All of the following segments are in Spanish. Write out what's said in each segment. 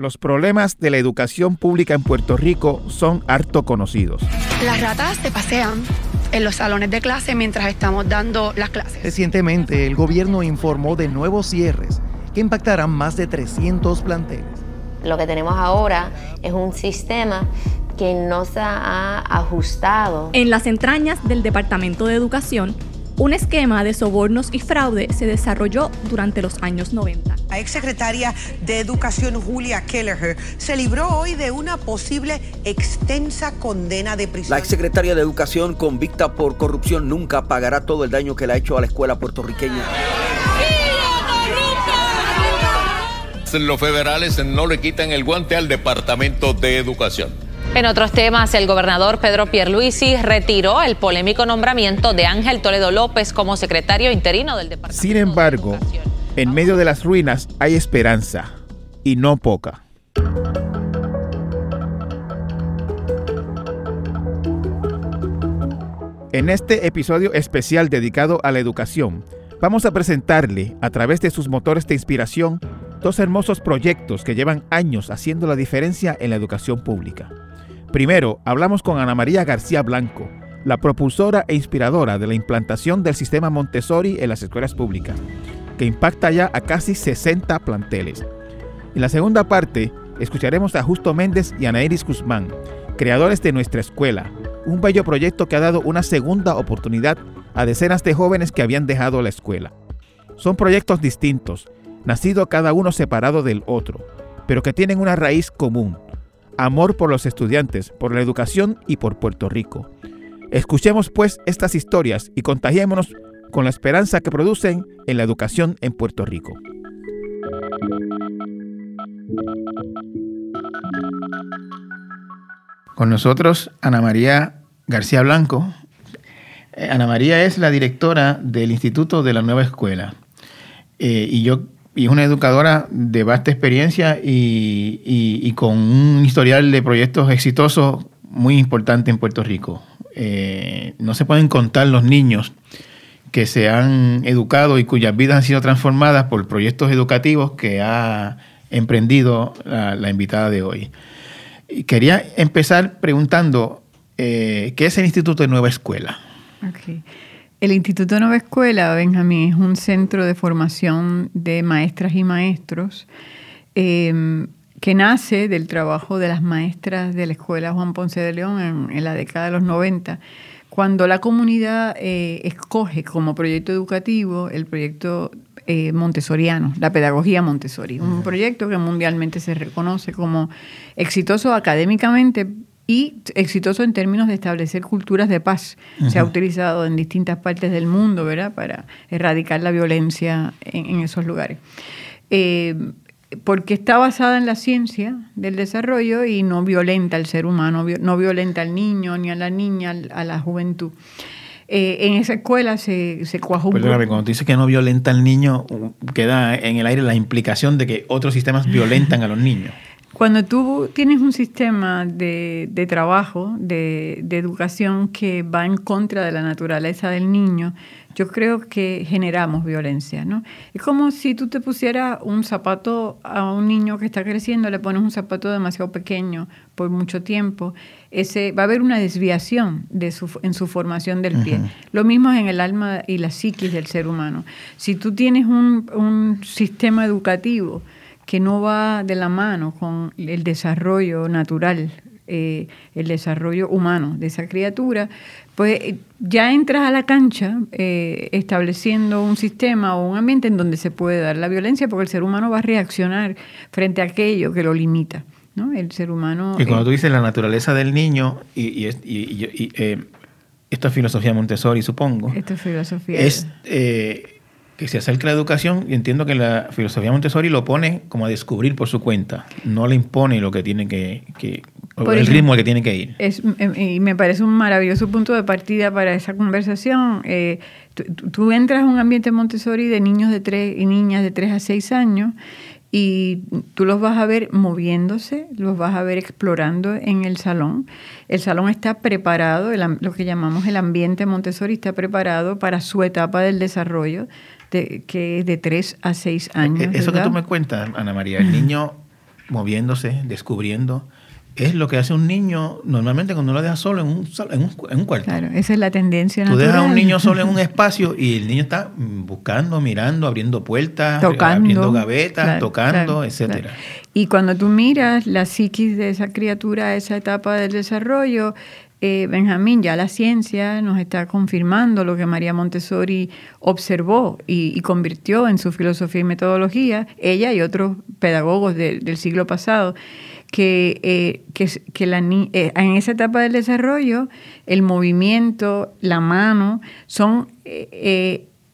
Los problemas de la educación pública en Puerto Rico son harto conocidos. Las ratas se pasean en los salones de clase mientras estamos dando las clases. Recientemente, el gobierno informó de nuevos cierres que impactarán más de 300 planteles. Lo que tenemos ahora es un sistema que no se ha ajustado. En las entrañas del Departamento de Educación, un esquema de sobornos y fraude se desarrolló durante los años 90. La exsecretaria de Educación Julia Kelleher se libró hoy de una posible extensa condena de prisión. La exsecretaria de Educación convicta por corrupción nunca pagará todo el daño que le ha hecho a la escuela puertorriqueña. Los federales no le quitan el guante al Departamento de Educación. En otros temas, el gobernador Pedro Pierluisi retiró el polémico nombramiento de Ángel Toledo López como secretario interino del Departamento Sin embargo, en medio de las ruinas hay esperanza, y no poca. En este episodio especial dedicado a la educación, vamos a presentarle, a través de sus motores de inspiración, dos hermosos proyectos que llevan años haciendo la diferencia en la educación pública. Primero, hablamos con Ana María García Blanco, la propulsora e inspiradora de la implantación del sistema Montessori en las escuelas públicas, que impacta ya a casi 60 planteles. En la segunda parte, escucharemos a Justo Méndez y Ana Iris Guzmán, creadores de Nuestra Escuela, un bello proyecto que ha dado una segunda oportunidad a decenas de jóvenes que habían dejado la escuela. Son proyectos distintos, nacidos cada uno separado del otro, pero que tienen una raíz común, amor por los estudiantes, por la educación y por Puerto Rico. Escuchemos pues estas historias y contagiémonos con la esperanza que producen en la educación en Puerto Rico. Con nosotros Ana María García Blanco. Eh, Ana María es la directora del Instituto de la Nueva Escuela. Eh, y yo y es una educadora de vasta experiencia y, con un historial de proyectos exitosos muy importante en Puerto Rico. Eh, no se pueden contar los niños que se han educado y cuyas vidas han sido transformadas por proyectos educativos que ha emprendido la, invitada de hoy. Y quería empezar preguntando, eh, ¿qué es el Instituto de Nueva Escuela? El Instituto Nueva Escuela, Benjamín, es un centro de formación de maestras y maestros em, que nace del trabajo de las maestras de la Escuela Juan Ponce de León en, la década de los 90, cuando la comunidad eh, escoge como proyecto educativo el proyecto eh, montessoriano, la pedagogía Montessori, un proyecto que mundialmente se reconoce como exitoso académicamente, y exitoso en términos de establecer culturas de paz. Se ha utilizado en distintas partes del mundo, ¿verdad?, para erradicar la violencia en, esos lugares. Eh, porque está basada en la ciencia del desarrollo y no violenta al ser humano, no violenta al niño ni a la niña, a la juventud. Eh, en esa escuela se, se cuajó Perdóname, cuando tú dices que no violenta al niño, queda en el aire la implicación de que otros sistemas violentan a los niños. Cuando tú tienes un sistema de, trabajo, de, educación que va en contra de la naturaleza del niño, yo creo que generamos violencia, ¿no? Es como si tú te pusieras un zapato a un niño que está creciendo, le pones un zapato demasiado pequeño por mucho tiempo, ese, va a haber una desviación de su, en su formación del pie. Lo mismo es en el alma y la psiquis del ser humano. Si tú tienes un, un sistema educativo, que no va de la mano con el desarrollo natural, eh, el desarrollo humano de esa criatura, pues eh, ya entras a la cancha eh, estableciendo un sistema o un ambiente en donde se puede dar la violencia, porque el ser humano va a reaccionar frente a aquello que lo limita. ¿no? El ser humano... Y cuando tú dices la naturaleza del niño, y, esto es filosofía Montessori, supongo. Esto es filosofía. Es que se acerca a la educación y entiendo que la filosofía Montessori lo pone como a descubrir por su cuenta, no le impone lo que tiene que, el ritmo al que tiene que ir. Es, em, y me parece un maravilloso punto de partida para esa conversación. Eh, tú, entras a un ambiente Montessori de niños de tres y niñas de 3 a 6 años y tú los vas a ver moviéndose, los vas a ver explorando en el salón. El salón está preparado, lo que llamamos el ambiente Montessori está preparado para su etapa del desarrollo que es de 3 a 6 años. Eso que tú me cuentas, Ana María, el niño moviéndose, descubriendo. Es lo que hace un niño normalmente cuando lo deja solo en un, en un, en un cuarto. Claro, esa es la tendencia Tú natural. dejas a un niño solo en un espacio y el niño está buscando, mirando, abriendo puertas, Tocando, abriendo gavetas, claro, tocando, claro, etcétera. claro. Y cuando tú miras la psiquis de esa criatura a esa etapa del desarrollo, eh, Benjamín, ya la ciencia nos está confirmando lo que María Montessori observó y, convirtió en su filosofía y metodología, ella y otros pedagogos de- del siglo pasado, que, eh, que, eh, en esa etapa del desarrollo el movimiento, la mano, son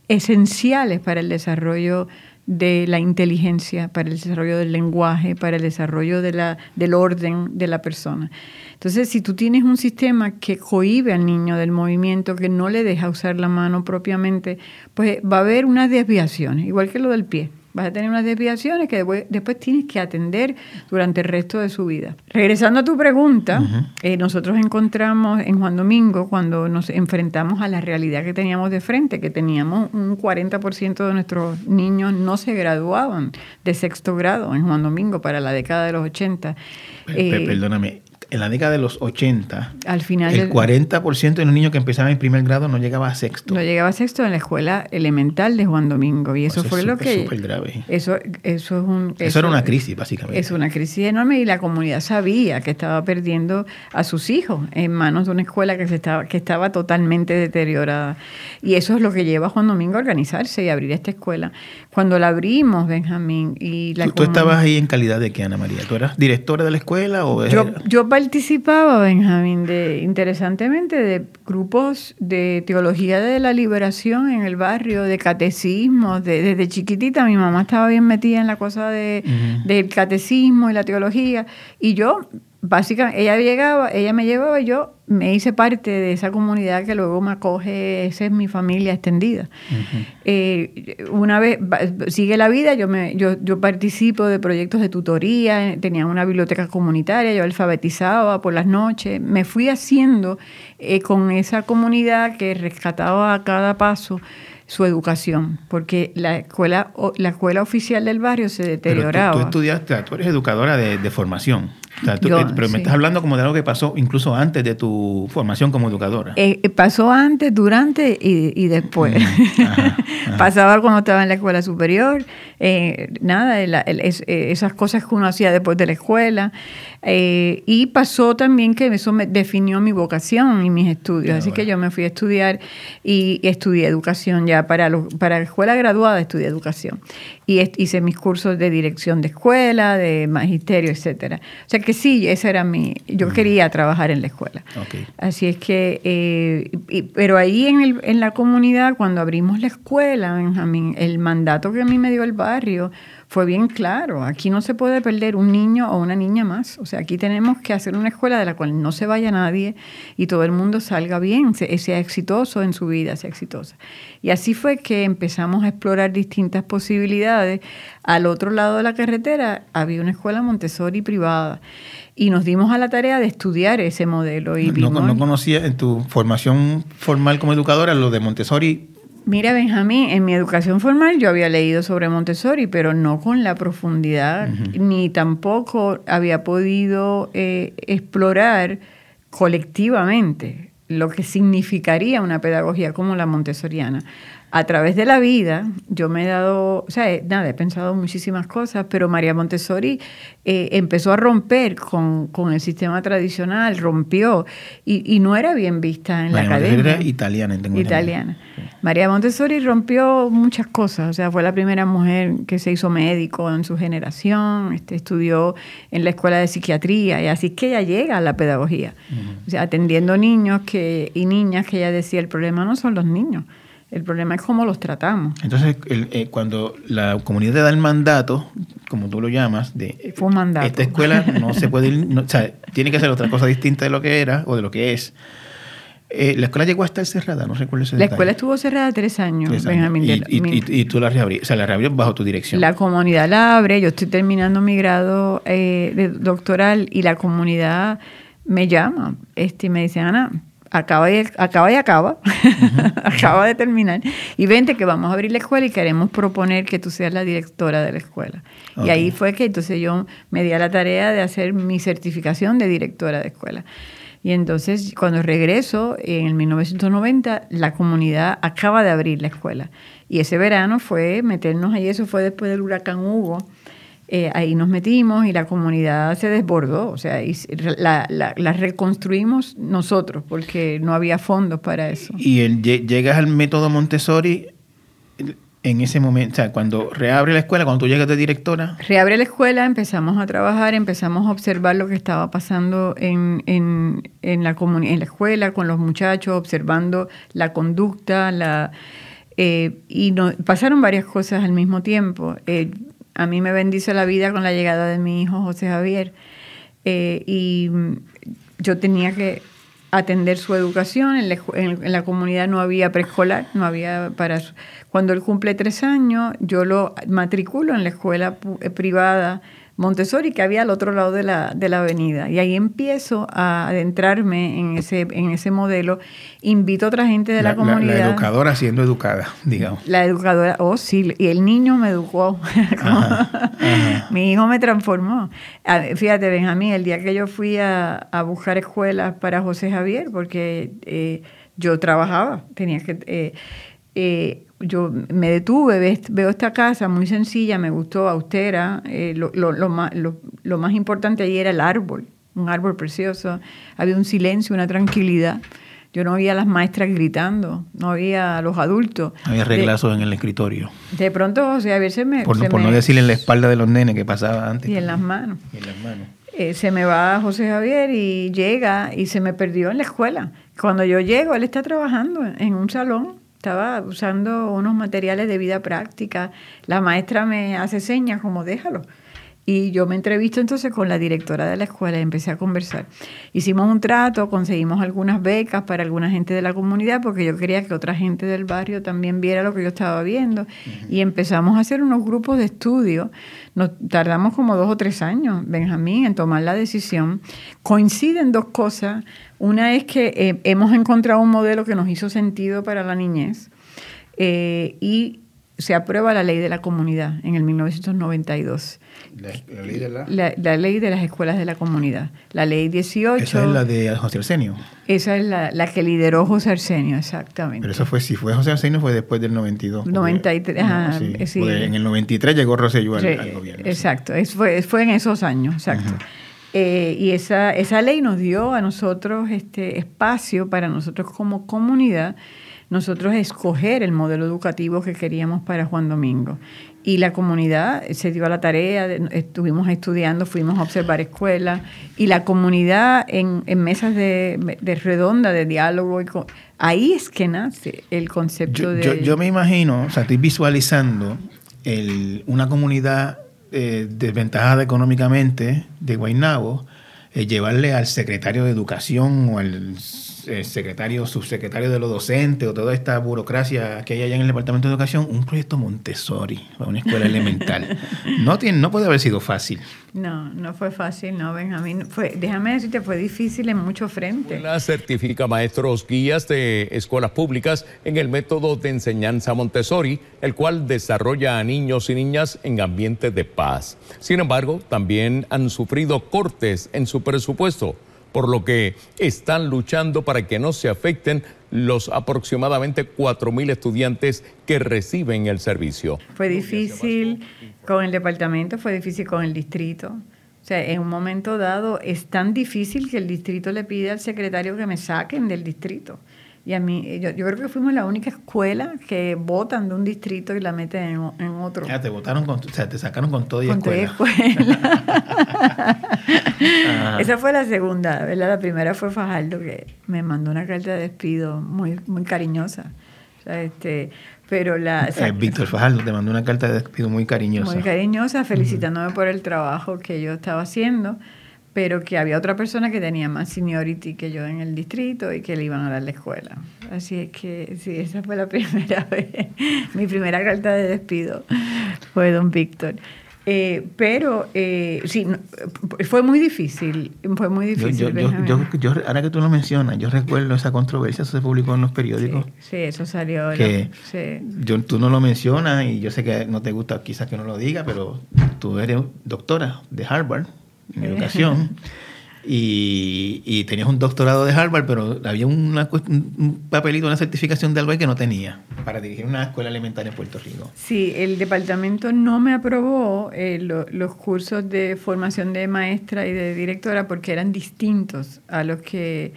esenciales para el desarrollo de la inteligencia, para el desarrollo del lenguaje, para el desarrollo de la, del orden de la persona. Entonces, si tú tienes un sistema que cohíbe al niño del movimiento, que no le deja usar la mano propiamente, pues va a haber unas desviaciones, igual que lo del pie. Vas a tener unas desviaciones que después, después tienes que atender durante el resto de su vida. Regresando a tu pregunta, eh, nosotros encontramos en Juan Domingo, cuando nos enfrentamos a la realidad que teníamos de frente, que teníamos un 40% de nuestros niños no se graduaban de sexto grado en Juan Domingo para la década de los 80. Pe- pe- Eh, Perdóname, en la década de los 80, al final el del- 40% de los niños que empezaban en primer grado no llegaba a sexto. No llegaba a sexto en la escuela elemental de Juan Domingo y eso Eso es fue lo súper, que grave. eso eso es un Eso era una crisis, básicamente. Es una crisis enorme y la comunidad sabía que estaba perdiendo a sus hijos en manos de una escuela que se estaba que estaba totalmente deteriorada y eso es lo que lleva a Juan Domingo a organizarse y abrir esta escuela. Cuando la abrimos, Benjamín y la ¿Tú, tú comun- estabas ahí en calidad de qué, Ana María? ¿Tú eras directora de la escuela o yo, era- yo participaba, Benjamín, de, interesantemente, de grupos de teología de la liberación en el barrio, de catecismo. De, desde chiquitita mi mamá estaba bien metida en la cosa de, del catecismo y la teología. Y yo, básicamente, ella llegaba, ella me llevaba, y yo me hice parte de esa comunidad que luego me acoge, esa es mi familia extendida. Eh, una vez sigue la vida, yo, me, yo, yo participo de proyectos de tutoría, tenía una biblioteca comunitaria, yo alfabetizaba por las noches, me fui haciendo eh, con esa comunidad que rescataba a cada paso su educación, porque la escuela, o- la escuela oficial del barrio se Pero tú- deterioraba. Tú, estudiaste, tú eres educadora de, de formación. O sea, tú- Yo, pero me sí. estás hablando como de algo que pasó incluso antes de tu formación como educadora. Eh, eh, pasó antes, durante y, y después. Pasaba cuando estaba en la escuela superior, eh, nada, el- el- es- eh, esas cosas que uno hacía después de la escuela. Eh, y pasó también que eso me definió mi vocación y mis estudios. Así que yo me fui a estudiar y estudié educación ya para, los, para la escuela graduada, estudié educación. Y hice mis cursos de dirección de escuela, de magisterio, etcétera. O sea que sí, esa era mi. Yo quería trabajar en la escuela. Así es que, eh, y- pero ahí en, el- en la comunidad, cuando abrimos la escuela, Benjamín, el mandato que a mí me dio el barrio fue bien claro. Aquí no se puede perder un niño o una niña más. O sea, aquí tenemos que hacer una escuela de la cual no se vaya nadie y todo el mundo salga bien, se- sea exitoso en su vida, sea exitosa. Y así fue que empezamos a explorar distintas posibilidades. Al otro lado de la carretera había una escuela Montessori privada y nos dimos a la tarea de estudiar ese modelo. Y no conocía en tu formación formal como educadora lo de Montessori. Mira, Benjamín, en mi educación formal yo había leído sobre Montessori, pero no con la profundidad, ni tampoco había podido eh, explorar colectivamente lo que significaría una pedagogía como la montessoriana. A través de la vida, yo me he dado, o sea, he- nada, he pensado muchísimas cosas, pero María Montessori eh, empezó a romper con, con el sistema tradicional, rompió, y, y no era bien vista en María la academia. era italiana, tengo. Italiana. María Montessori rompió muchas cosas, o sea, fue la primera mujer que se hizo médico en su generación, este, estudió en la escuela de psiquiatría, y así es que ella llega a la pedagogía, o sea, atendiendo niños que, y niñas que ella decía, el problema no son los niños, el problema es cómo los tratamos. Entonces, el- eh, cuando la comunidad te da el mandato, como tú lo llamas, de Fue un mandato. esta escuela no se puede ir, no- o sea, tiene que hacer otra cosa distinta de lo que era o de lo que es. Eh, la escuela llegó a estar cerrada, no recuerdo ese La detalle. escuela estuvo cerrada tres años, Tres años. Benjamín. Y, y- mi- y- y tú la reabriste, o sea, la reabriste bajo tu dirección. La comunidad la abre, yo estoy terminando mi grado eh, de doctoral y la comunidad me llama este, y me dice, Ana, acaba y acaba, y acaba, acaba de terminar, y vente que vamos a abrir la escuela y queremos proponer que tú seas la directora de la escuela. Y ahí fue que entonces yo me di a la tarea de hacer mi certificación de directora de escuela. Y entonces cuando regreso, en el 1990, la comunidad acaba de abrir la escuela. Y ese verano fue meternos ahí, eso fue después del huracán Hugo. Eh, ahí nos metimos y la comunidad se desbordó, o sea, la, la, reconstruimos nosotros porque no había fondos para eso. Y el, llegas al método Montessori en ese momento, o sea, cuando reabre la escuela, cuando tú llegas de directora. Reabre la escuela, empezamos a trabajar, empezamos a observar lo que estaba pasando en, en, en la, en la escuela con los muchachos, observando la conducta, la... Eh, y no, pasaron varias cosas al mismo tiempo. Eh, a mí me bendice la vida con la llegada de mi hijo José Javier. Eh, y yo tenía que atender su educación. En la, en la, comunidad no había preescolar, no había para... Cuando él cumple tres años, yo lo matriculo en la escuela privada Montessori que había al otro lado de la, de la avenida. Y ahí empiezo a adentrarme en ese, en ese modelo. Invito a otra gente de la, comunidad. La, educadora siendo educada, digamos. La educadora, oh sí, y el niño me educó. Mi hijo me transformó. Fíjate, Benjamín, el día que yo fui a, buscar escuelas para José Javier, porque eh, yo trabajaba, tenía que... Eh, eh, yo me detuve, veo esta casa muy sencilla, me gustó, austera. Eh, lo, lo, lo, más, lo, más importante ahí era el árbol, un árbol precioso. Había un silencio, una tranquilidad. Yo no oía a las maestras gritando, no había a los adultos. Había reglazos en el escritorio. De pronto, sea, a veces me... Por, no decir en la espalda de los nenes que pasaba antes. Y en las manos. Y en las manos. Eh, se me va José Javier y llega y se me perdió en la escuela. Cuando yo llego, él está trabajando en un salón estaba usando unos materiales de vida práctica. La maestra me hace señas como déjalo. Y yo me entrevisto entonces con la directora de la escuela y empecé a conversar. Hicimos un trato, conseguimos algunas becas para alguna gente de la comunidad porque yo quería que otra gente del barrio también viera lo que yo estaba viendo. Y empezamos a hacer unos grupos de estudio. Nos tardamos como dos o tres años, Benjamín, en tomar la decisión. Coinciden dos cosas. Una es que eh, hemos encontrado un modelo que nos hizo sentido para la niñez eh, y se aprueba la ley de la comunidad en el 1992. La, ley de la... La, ley de las escuelas de la comunidad. La ley 18. Esa es la de José Arsenio. Esa es la, que lideró José Arsenio, exactamente. Pero eso fue, si fue José Arsenio, fue después del 92. 93, ajá, sí, En el 93 llegó Rosselló al, gobierno. Exacto, fue, fue en esos años, exacto. Eh, y esa, esa ley nos dio a nosotros este espacio para nosotros como comunidad, nosotros escoger el modelo educativo que queríamos para Juan Domingo. Y la comunidad se dio a la tarea, estuvimos estudiando, fuimos a observar escuelas, y la comunidad en, en mesas de, de, redonda, de diálogo, ahí es que nace el concepto de... Yo, yo, me imagino, o sea, estoy visualizando el, una comunidad eh, desventajada económicamente de Guaynabo, eh, llevarle al secretario de Educación o al eh, secretario, subsecretario de los docentes o toda esta burocracia que hay allá en el Departamento de Educación, un proyecto Montessori para una escuela elemental. No, tiene, no puede haber sido fácil. No, no fue fácil, no, Benjamín. Fue, déjame decirte, fue difícil en muchos frentes. La certifica maestros guías de escuelas públicas en el método de enseñanza Montessori, el cual desarrolla a niños y niñas en ambientes de paz. Sin embargo, también han sufrido cortes en su presupuesto por lo que están luchando para que no se afecten los aproximadamente 4.000 estudiantes que reciben el servicio. Fue difícil con el departamento, fue difícil con el distrito. O sea, en un momento dado es tan difícil que el distrito le pide al secretario que me saquen del distrito. Y a mí, yo, yo, creo que fuimos la única escuela que votan de un distrito y la meten en, otro. Ya, te votaron con, o sea, te sacaron con todo y con escuela. escuela. Esa fue la segunda, ¿verdad? La primera fue Fajardo, que me mandó una carta de despido muy, muy cariñosa. O sea, este, pero la... Eh, Víctor Fajardo te mandó una carta de despido muy cariñosa. Muy cariñosa, felicitándome por el trabajo que yo estaba haciendo pero que había otra persona que tenía más seniority que yo en el distrito y que le iban a dar la escuela. Así es que sí, esa fue la primera vez. Mi primera carta de despido fue don Víctor. Eh, pero eh, sí, no, fue muy difícil, fue muy difícil. Yo, yo, ahora que tú lo mencionas, yo recuerdo esa controversia, eso se publicó en los periódicos. Sí, sí eso salió. Que sí. yo, tú no lo mencionas y yo sé que no te gusta quizás que no lo diga, pero tú eres doctora de Harvard en educación. Y, y, tenías un doctorado de Harvard, pero había una, un papelito, una certificación de algo que no tenía para dirigir una escuela elementaria en Puerto Rico. Sí, el departamento no me aprobó eh, lo, los cursos de formación de maestra y de directora porque eran distintos a los que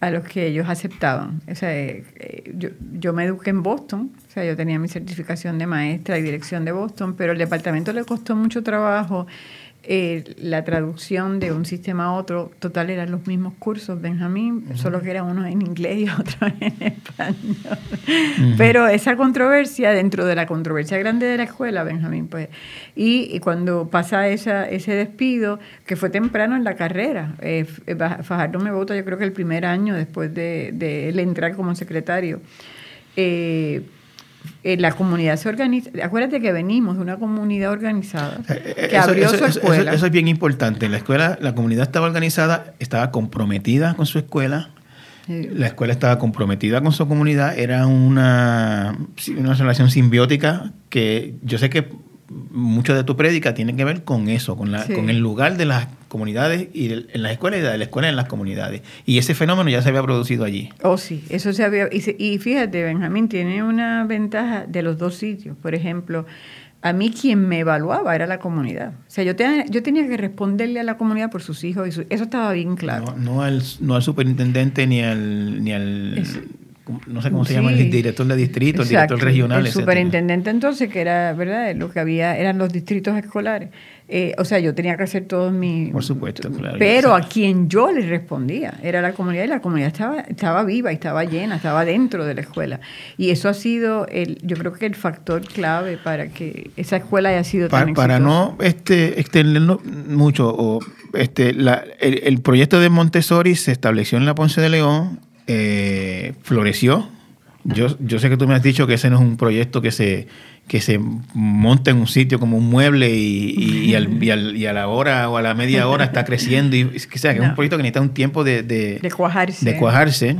a los que ellos aceptaban. O sea, eh, yo, yo me eduqué en Boston, o sea, yo tenía mi certificación de maestra y dirección de Boston, pero el departamento le costó mucho trabajo eh, la traducción de un sistema a otro, total eran los mismos cursos, Benjamín, solo que eran unos en inglés y otros en español. Pero esa controversia, dentro de la controversia grande de la escuela, Benjamín, pues, y, cuando pasa esa, ese despido, que fue temprano en la carrera, eh, Fajardo me vota yo creo que el primer año después de, de él entrar como secretario. Eh, eh, la comunidad se organiza. Acuérdate que venimos de una comunidad organizada eh, eh, que abrió su escuela. Eso, es bien importante. La escuela, la comunidad estaba organizada, estaba comprometida con su escuela. La escuela estaba comprometida con su comunidad. Era una, una relación simbiótica que yo sé que mucho de tu prédica tiene que ver con eso, con, la, con el lugar de las comunidades y en las escuelas y de la escuela en las comunidades. Y ese fenómeno ya se había producido allí. Oh, sí, eso se había... Y, fíjate, Benjamín, tiene una ventaja de los dos sitios. Por ejemplo, a mí quien me evaluaba era la comunidad. O sea, yo, tenía, yo tenía que responderle a la comunidad por sus hijos y eso estaba bien claro. No, al, no al superintendente ni al... Ni al no sé cómo se llama, el director de distrito, el director regional. El superintendente entonces, que era, ¿verdad? Lo que había eran los distritos escolares. Eh, o sea, yo tenía que hacer todos mis... Por supuesto, claro. Pero a quien yo le respondía era la comunidad y la comunidad estaba, estaba viva y estaba llena, estaba dentro de la escuela. Y eso ha sido, el, yo creo que el factor clave para que esa escuela haya sido tan Para, para no este, extenderlo mucho, o, este, la, el, el proyecto de Montessori se estableció en la Ponce de León eh, floreció. Yo, yo sé que tú me has dicho que ese no es un proyecto que se, que se monta en un sitio como un mueble y, y, al, y, a la hora o a la media hora está creciendo. Y, sea, que es un proyecto que necesita un tiempo de, de, de cuajarse. De cuajarse.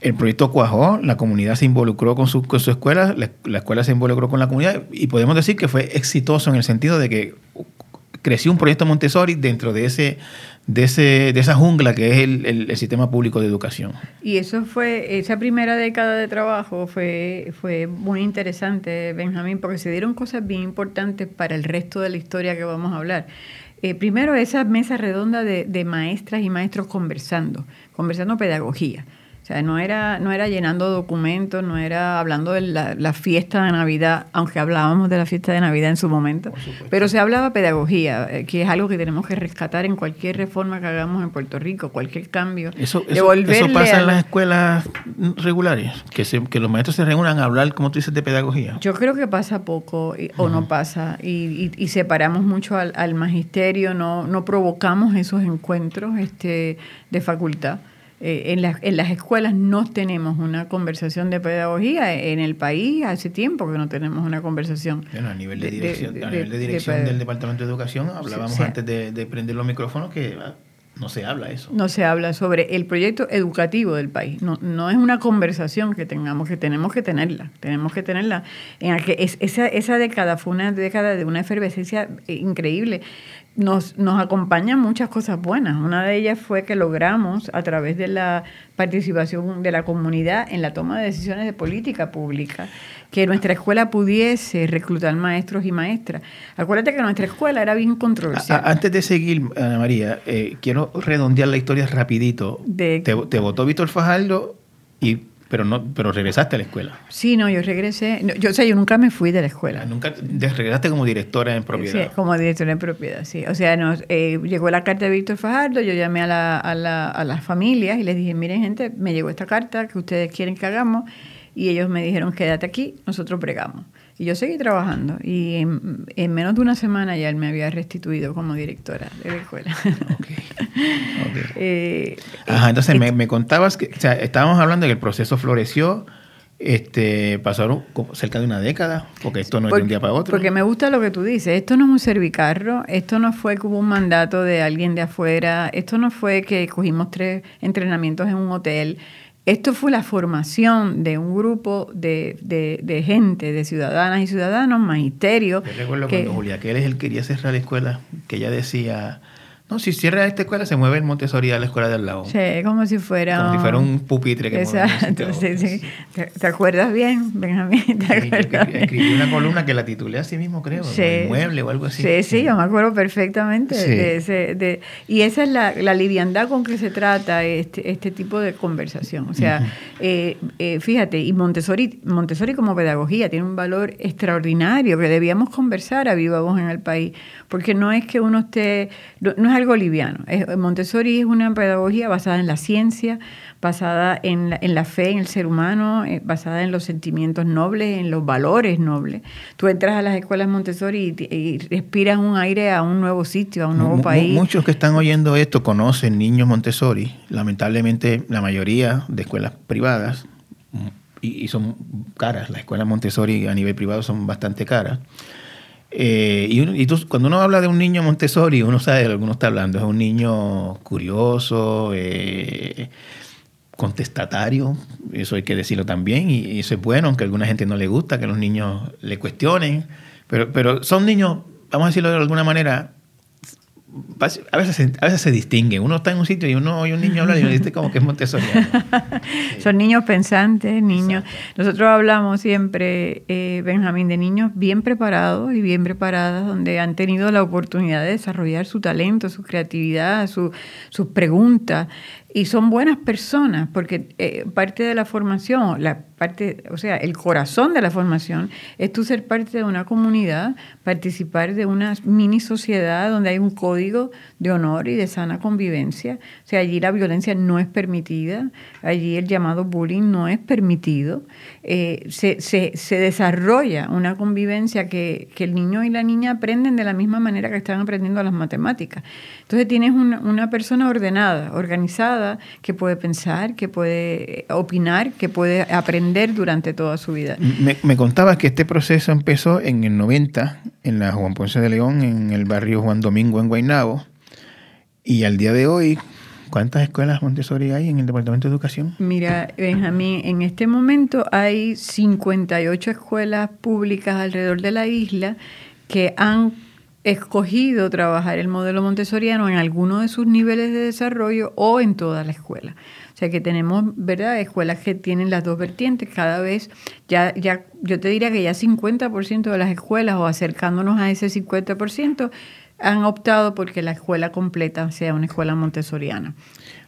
El proyecto cuajó, la comunidad se involucró con su, con su escuela, la, la, escuela se involucró con la comunidad y podemos decir que fue exitoso en el sentido de que creció un proyecto Montessori dentro de ese de, ese, de esa jungla que es el, el, sistema público de educación. Y eso fue, esa primera década de trabajo fue, fue muy interesante, Benjamín, porque se dieron cosas bien importantes para el resto de la historia que vamos a hablar. Eh, primero, esa mesa redonda de, de maestras y maestros conversando, conversando pedagogía. O sea, no era, no era llenando documentos, no era hablando de la, fiesta de Navidad, aunque hablábamos de la fiesta de Navidad en su momento, pero se hablaba pedagogía, eh, que es algo que tenemos que rescatar en cualquier reforma que hagamos en Puerto Rico, cualquier cambio. Eso, eso, pasa en las escuelas regulares, que, que los maestros se reúnan a hablar, como tú dices, de pedagogía. Yo creo que pasa poco o no pasa, y, y, separamos mucho al, al magisterio, no, no provocamos esos encuentros este, de facultad. Eh, en, en, las escuelas no tenemos una conversación de pedagogía. En el país hace tiempo que no tenemos una conversación. Bueno, a nivel de dirección, de, a nivel de dirección del Departamento de Educación, hablábamos antes de, prender los micrófonos que ah, no se habla eso. No se habla sobre el proyecto educativo del país. No, no es una conversación que tengamos, que tenemos que tenerla. Tenemos que tenerla. En que es, esa, esa década fue una década de una efervescencia increíble nos, nos acompañan muchas cosas buenas. Una de ellas fue que logramos, a través de la participación de la comunidad en la toma de decisiones de política pública, que nuestra escuela pudiese reclutar maestros y maestras. Acuérdate que nuestra escuela era bien controversial. antes de seguir, Ana María, eh, quiero redondear la historia rapidito. te, te votó Víctor Fajardo y pero no, pero regresaste a la escuela. Sí, no, yo regresé. yo, o sea, yo nunca me fui de la escuela. Ah, nunca regresaste como directora en propiedad. Sí, como directora en propiedad, sí. O sea, nos, eh, llegó la carta de Víctor Fajardo, yo llamé a, la, a, la, a las familias y les dije, miren gente, me llegó esta carta que ustedes quieren que hagamos y ellos me dijeron, quédate aquí, nosotros pregamos. Y yo seguí trabajando y en, menos de una semana ya él me había restituido como directora de la escuela. Okay. Eh, Ajá, entonces me, me, contabas que, o sea, estábamos hablando de que el proceso floreció, este, pasaron cerca de una década, porque esto no es de un día para otro. Porque me gusta lo que tú dices, esto no es un servicarro, esto no fue como un mandato de alguien de afuera, esto no fue que cogimos tres entrenamientos en un hotel, esto fue la formación de un grupo de, de, gente, de ciudadanas y ciudadanos, magisterio. Yo recuerdo que, cuando Julia él quería cerrar la escuela, que ella decía no, si cierra esta escuela, se mueve el Montessori a la escuela del lado. Sí, como si fuera... Como si fuera un pupitre que Exacto, sí, sí. ¿Te, acuerdas bien, Benjamín? ¿Te acuerdas escribí una columna que la titulé así mismo, creo. Sí. mueble o algo así. Sí, sí, yo me acuerdo perfectamente de ese... De, y esa es la, la, liviandad con que se trata este, este tipo de conversación. O sea, eh, eh, fíjate, y Montessori, Montessori como pedagogía tiene un valor extraordinario que debíamos conversar a viva voz en el país. Porque no es que uno esté... no es algo liviano. Montessori es una pedagogía basada en la ciencia, basada en la, en la fe en el ser humano, eh, basada en los sentimientos nobles, en los valores nobles. Tú entras a las escuelas Montessori y, respiras un aire a un nuevo sitio, a un nuevo país. Muchos que están oyendo esto conocen niños Montessori. Lamentablemente la mayoría de escuelas privadas y, y son caras. Las escuelas Montessori a nivel privado son bastante caras. Eh, y, cuando uno habla de un niño Montessori, uno sabe de lo que uno está hablando. Es un niño curioso, eh, contestatario, eso hay que decirlo también, y, eso es bueno, aunque a alguna gente no le gusta que los niños le cuestionen, pero, pero son niños, vamos a decirlo de alguna manera, a veces, a veces se distinguen. Uno está en un sitio y uno oye un niño hablar y uno dice como que es montessoriano. Son niños pensantes, niños. Nosotros hablamos siempre, eh, Benjamín, de niños bien preparados y bien preparadas, donde han tenido la oportunidad de desarrollar su talento, su creatividad, su, sus preguntas y son buenas personas, porque eh, parte de la formación, la parte, o sea, el corazón de la formación es tú ser parte de una comunidad, participar de una mini sociedad donde hay un código de honor y de sana convivencia. O sea, allí la violencia no es permitida, allí el llamado bullying no es permitido. Eh, se, se, se, desarrolla una convivencia que, que, el niño y la niña aprenden de la misma manera que están aprendiendo las matemáticas. Entonces tienes una, una persona ordenada, organizada, que puede pensar, que puede opinar, que puede aprender durante toda su vida. Me, me contabas que este proceso empezó en el 90, en la Juan Ponce de León, en el barrio Juan Domingo, en Guaynabo, y al día de hoy, ¿Cuántas escuelas Montessori hay en el Departamento de Educación? Mira, Benjamín, en este momento hay 58 escuelas públicas alrededor de la isla que han escogido trabajar el modelo montessoriano en alguno de sus niveles de desarrollo o en toda la escuela. O sea que tenemos, ¿verdad?, escuelas que tienen las dos vertientes. Cada vez, ya, ya yo te diría que ya 50% de las escuelas, o acercándonos a ese 50%, han optado porque la escuela completa sea una escuela montessoriana.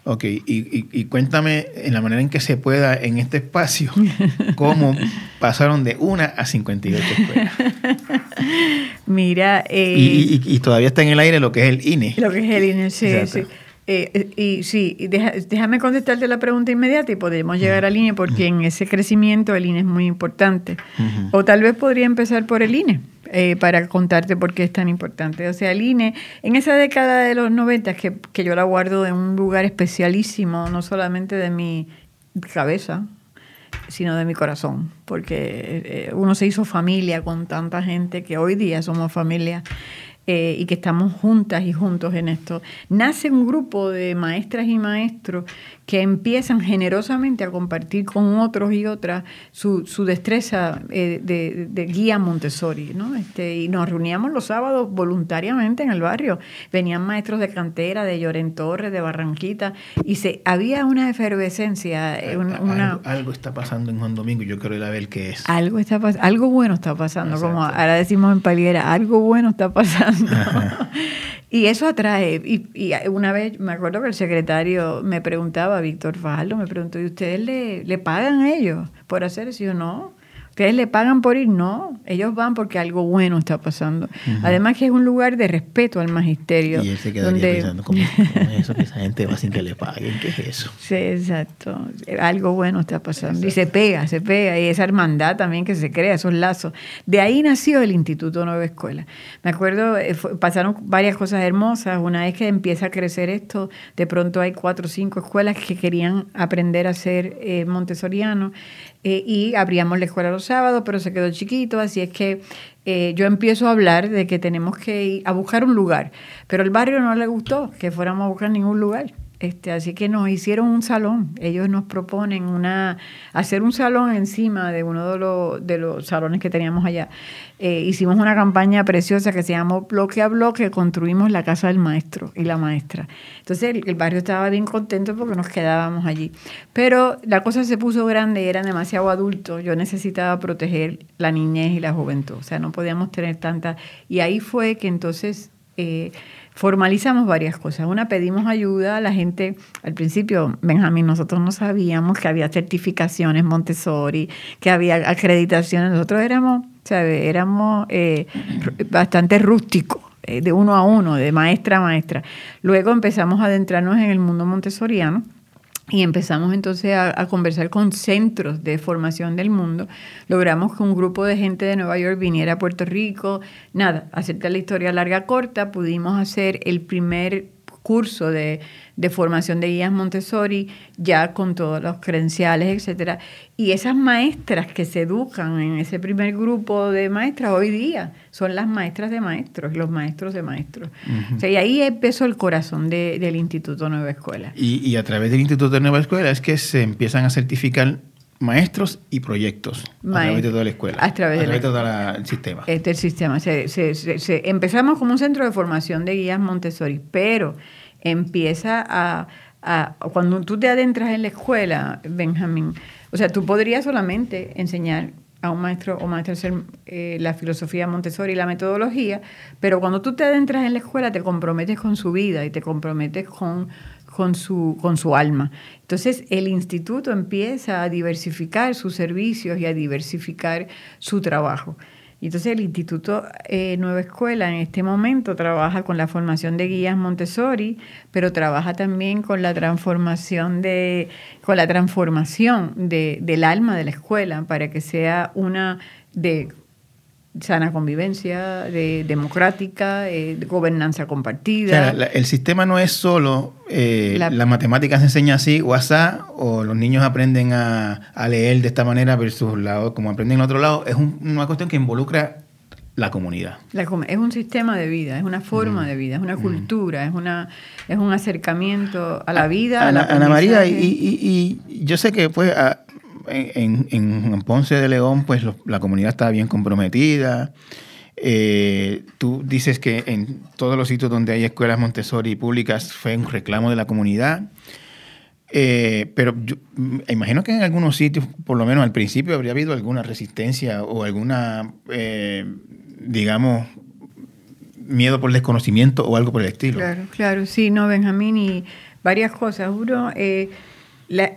Ok, y, y, cuéntame en la manera en que se pueda en este espacio, cómo pasaron de una a 58 escuelas. Mira. Eh, y, todavía está en el aire lo que es el INE. Lo que es el INE, sí, sí. Eh, y sí, déjame contestarte la pregunta inmediata y podemos llegar al INE porque en ese crecimiento el INE es muy importante. O tal vez podría empezar por el INE. Eh, para contarte por qué es tan importante. O sea, el INE, en esa década de los 90, que, que yo la guardo en un lugar especialísimo, no solamente de mi cabeza, sino de mi corazón, porque eh, uno se hizo familia con tanta gente que hoy día somos familia. Eh, y que estamos juntas y juntos en esto. Nace un grupo de maestras y maestros que empiezan generosamente a compartir con otros y otras su, su destreza eh, de, guía Montessori. ¿no? Este, y nos reuníamos los sábados voluntariamente en el barrio. Venían maestros de cantera, de Lloren Torres, de Barranquita, y se, había una efervescencia. Eh, algo, está pasando en Juan Domingo yo quiero ir a ver qué es. Algo, está algo bueno está pasando, como ahora decimos en Paliera, algo bueno está pasando. Y eso atrae. Y, una vez me acuerdo que el secretario me preguntaba, Víctor Fajardo, me preguntó, ¿y ustedes le, le pagan a ellos por hacer eso? Y no. ¿Ustedes le pagan por ir? No, ellos van porque algo bueno está pasando. Además que es un lugar de respeto al magisterio. Y él se queda pensando, ¿cómo, es eso que esa gente va sin que le paguen? ¿Qué es eso? Sí, exacto. Algo bueno está pasando. Y se pega, se pega. Y esa hermandad también que se crea, esos lazos. De ahí nació el Instituto Nueva Escuela. Me acuerdo, eh, pasaron varias cosas hermosas. Una vez que empieza a crecer esto, de pronto hay cuatro o cinco escuelas que querían aprender a ser eh, montessoriano eh, y abríamos la escuela los sábados, pero se quedó chiquito, así es que eh, yo empiezo a hablar de que tenemos que ir a buscar un lugar, pero el barrio no le gustó que fuéramos a buscar ningún lugar. Este, así que nos hicieron un salón. Ellos nos proponen una, hacer un salón encima de uno de los, de los salones que teníamos allá. Eh, hicimos una campaña preciosa que se llamó Bloque a Bloque, construimos la casa del maestro y la maestra. Entonces el, barrio estaba bien contento porque nos quedábamos allí. Pero la cosa se puso grande, eran demasiado adultos. Yo necesitaba proteger la niñez y la juventud. O sea, no podíamos tener tanta... Y ahí fue que entonces... Eh, formalizamos varias cosas. Una, pedimos ayuda a la gente. Al principio, Benjamín, nosotros no sabíamos que había certificaciones Montessori, que había acreditaciones. Nosotros éramos, ¿sabe? éramos eh, bastante rústicos eh, de uno a uno, de maestra a maestra. Luego empezamos a adentrarnos en el mundo montessoriano y empezamos entonces a, conversar con centros de formación del mundo. Logramos que un grupo de gente de Nueva York viniera a Puerto Rico. Nada, hacerte la historia larga corta, pudimos hacer el primer curso de, de, formación de guías Montessori, ya con todos los credenciales, etcétera. Y esas maestras que se educan en ese primer grupo de maestras hoy día son las maestras de maestros, los maestros de maestros. Uh -huh. o sea, y ahí empezó el corazón de, del Instituto Nueva Escuela. Y, y, a través del Instituto de Nueva Escuela es que se empiezan a certificar maestros y proyectos Maestro, a través de toda la escuela, a través, a través de, todo el sistema. Este el sistema. Se, se, se, empezamos como un centro de formación de guías Montessori, pero empieza a, a, cuando tú te adentras en la escuela, Benjamín, o sea, tú podrías solamente enseñar a un maestro o maestra hacer eh, la filosofía Montessori y la metodología, pero cuando tú te adentras en la escuela te comprometes con su vida y te comprometes con, con, su, con su alma. Entonces el instituto empieza a diversificar sus servicios y a diversificar su trabajo. Entonces el Instituto eh, Nueva Escuela en este momento trabaja con la formación de guías Montessori, pero trabaja también con la transformación de, con la transformación de, del alma de la escuela para que sea una de sana convivencia, de democrática, eh, de gobernanza compartida. O sea, la, el sistema no es solo eh, la, las matemáticas se enseña así o asá, o los niños aprenden a, a, leer de esta manera versus la, como aprenden en otro lado. Es un, una cuestión que involucra la comunidad. La, es un sistema de vida, es una forma mm. de vida, es una cultura, mm. es, una, es un acercamiento a la vida. Ana, a la Ana María, y, y, y, yo sé que pues... A, en, en, Ponce de León, pues lo, la comunidad está bien comprometida. Eh, tú dices que en todos los sitios donde hay escuelas Montessori públicas fue un reclamo de la comunidad. Eh, pero yo imagino que en algunos sitios, por lo menos al principio, habría habido alguna resistencia o alguna, eh, digamos, miedo por desconocimiento o algo por el estilo. Claro, claro, sí, no, Benjamín, y varias cosas. Uno, eh, la,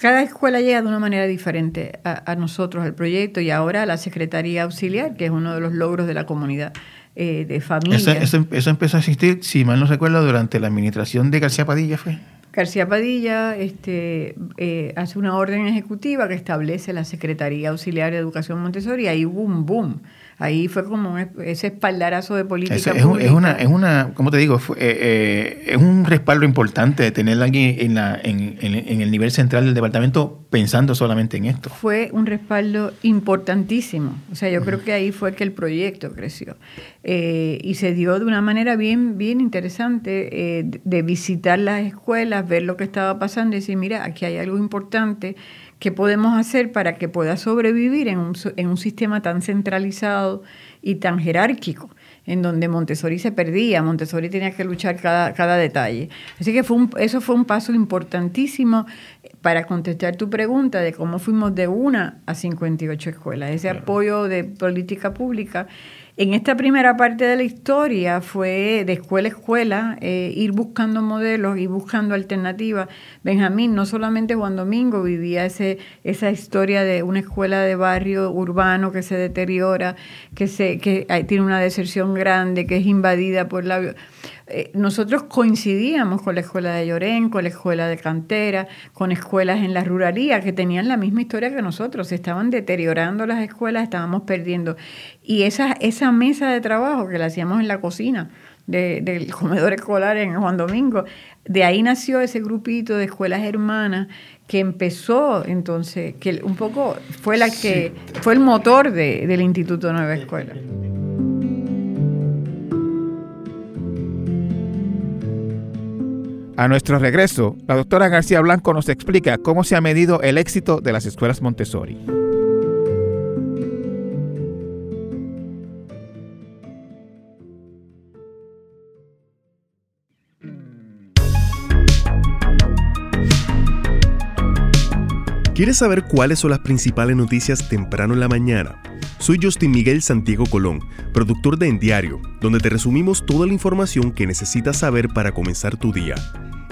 cada escuela llega de una manera diferente a, a, nosotros, al proyecto, y ahora a la Secretaría Auxiliar, que es uno de los logros de la comunidad eh, de familia. Eso, eso, eso, empezó a existir, si mal no recuerdo, durante la administración de García Padilla, ¿fue? García Padilla este, eh, hace una orden ejecutiva que establece la Secretaría Auxiliar de Educación Montessori, y ahí hubo un boom ahí fue como ese espaldarazo de política Eso es, pública. es, una, es una, ¿cómo te digo? Fue, eh, eh, es un respaldo importante de tenerla aquí en, la, en, en, en, el nivel central del departamento pensando solamente en esto. Fue un respaldo importantísimo. O sea, yo uh -huh. creo que ahí fue que el proyecto creció. Eh, y se dio de una manera bien, bien interesante de, de visitar las escuelas, ver lo que estaba pasando y decir, mira, aquí hay algo importante ¿Qué podemos hacer para que pueda sobrevivir en un, en un sistema tan centralizado y tan jerárquico? en donde Montessori se perdía, Montessori tenía que luchar cada, cada detalle. Así que fue un, eso fue un paso importantísimo para contestar tu pregunta de cómo fuimos de una a 58 escuelas. Ese claro. apoyo de política pública en esta primera parte de la historia fue de escuela a escuela, eh, ir buscando modelos y buscando alternativas. Benjamín, no solamente Juan Domingo vivía ese, esa historia de una escuela de barrio urbano que se deteriora, que, se, que tiene una deserción grande, que es invadida por la eh, nosotros coincidíamos con la escuela de Llorén, con la escuela de Cantera, con escuelas en la ruralía que tenían la misma historia que nosotros, se estaban deteriorando las escuelas, estábamos perdiendo. Y esa, esa mesa de trabajo que la hacíamos en la cocina, del comedor escolar en Juan Domingo. De ahí nació ese grupito de escuelas hermanas que empezó entonces, que un poco fue la que fue el motor del Instituto Nueva Escuela. A nuestro regreso, la doctora García Blanco nos explica cómo se ha medido el éxito de las escuelas Montessori. ¿Quieres saber cuáles son las principales noticias temprano en la mañana? Soy Justin Miguel Santiago Colón, productor de En Diario, donde te resumimos toda la información que necesitas saber para comenzar tu día.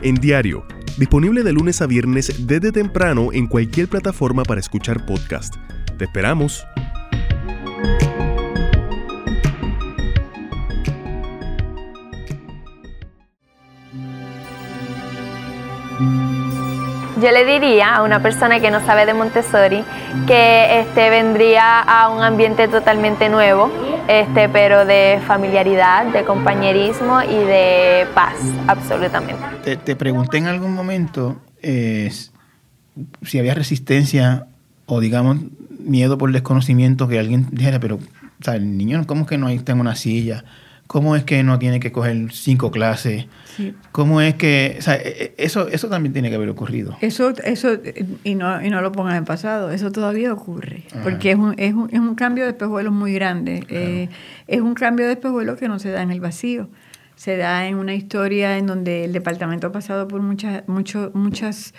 En Diario, disponible de lunes a viernes desde temprano en cualquier plataforma para escuchar podcast. Te esperamos. Yo le diría a una persona que no sabe de Montessori que este, vendría a un ambiente totalmente nuevo, este, pero de familiaridad, de compañerismo y de paz, absolutamente. Te, pregunté en algún momento si había resistencia o, digamos, miedo por desconocimiento que alguien dijera, pero, el niño, ¿cómo es que no está en una silla? ¿Cómo es que no tiene que coger cinco clases? ¿Cómo es que, o sea, e, e, eso, eso también tiene que haber ocurrido? Eso, eso y, no, y no lo pongan en pasado, eso todavía ocurre, porque es un, es, un, es un cambio de espejuelos muy grande, eh, es un cambio de espejuelos que no se da en el vacío, se da en una historia en donde el departamento ha pasado por muchas, mucho, muchas,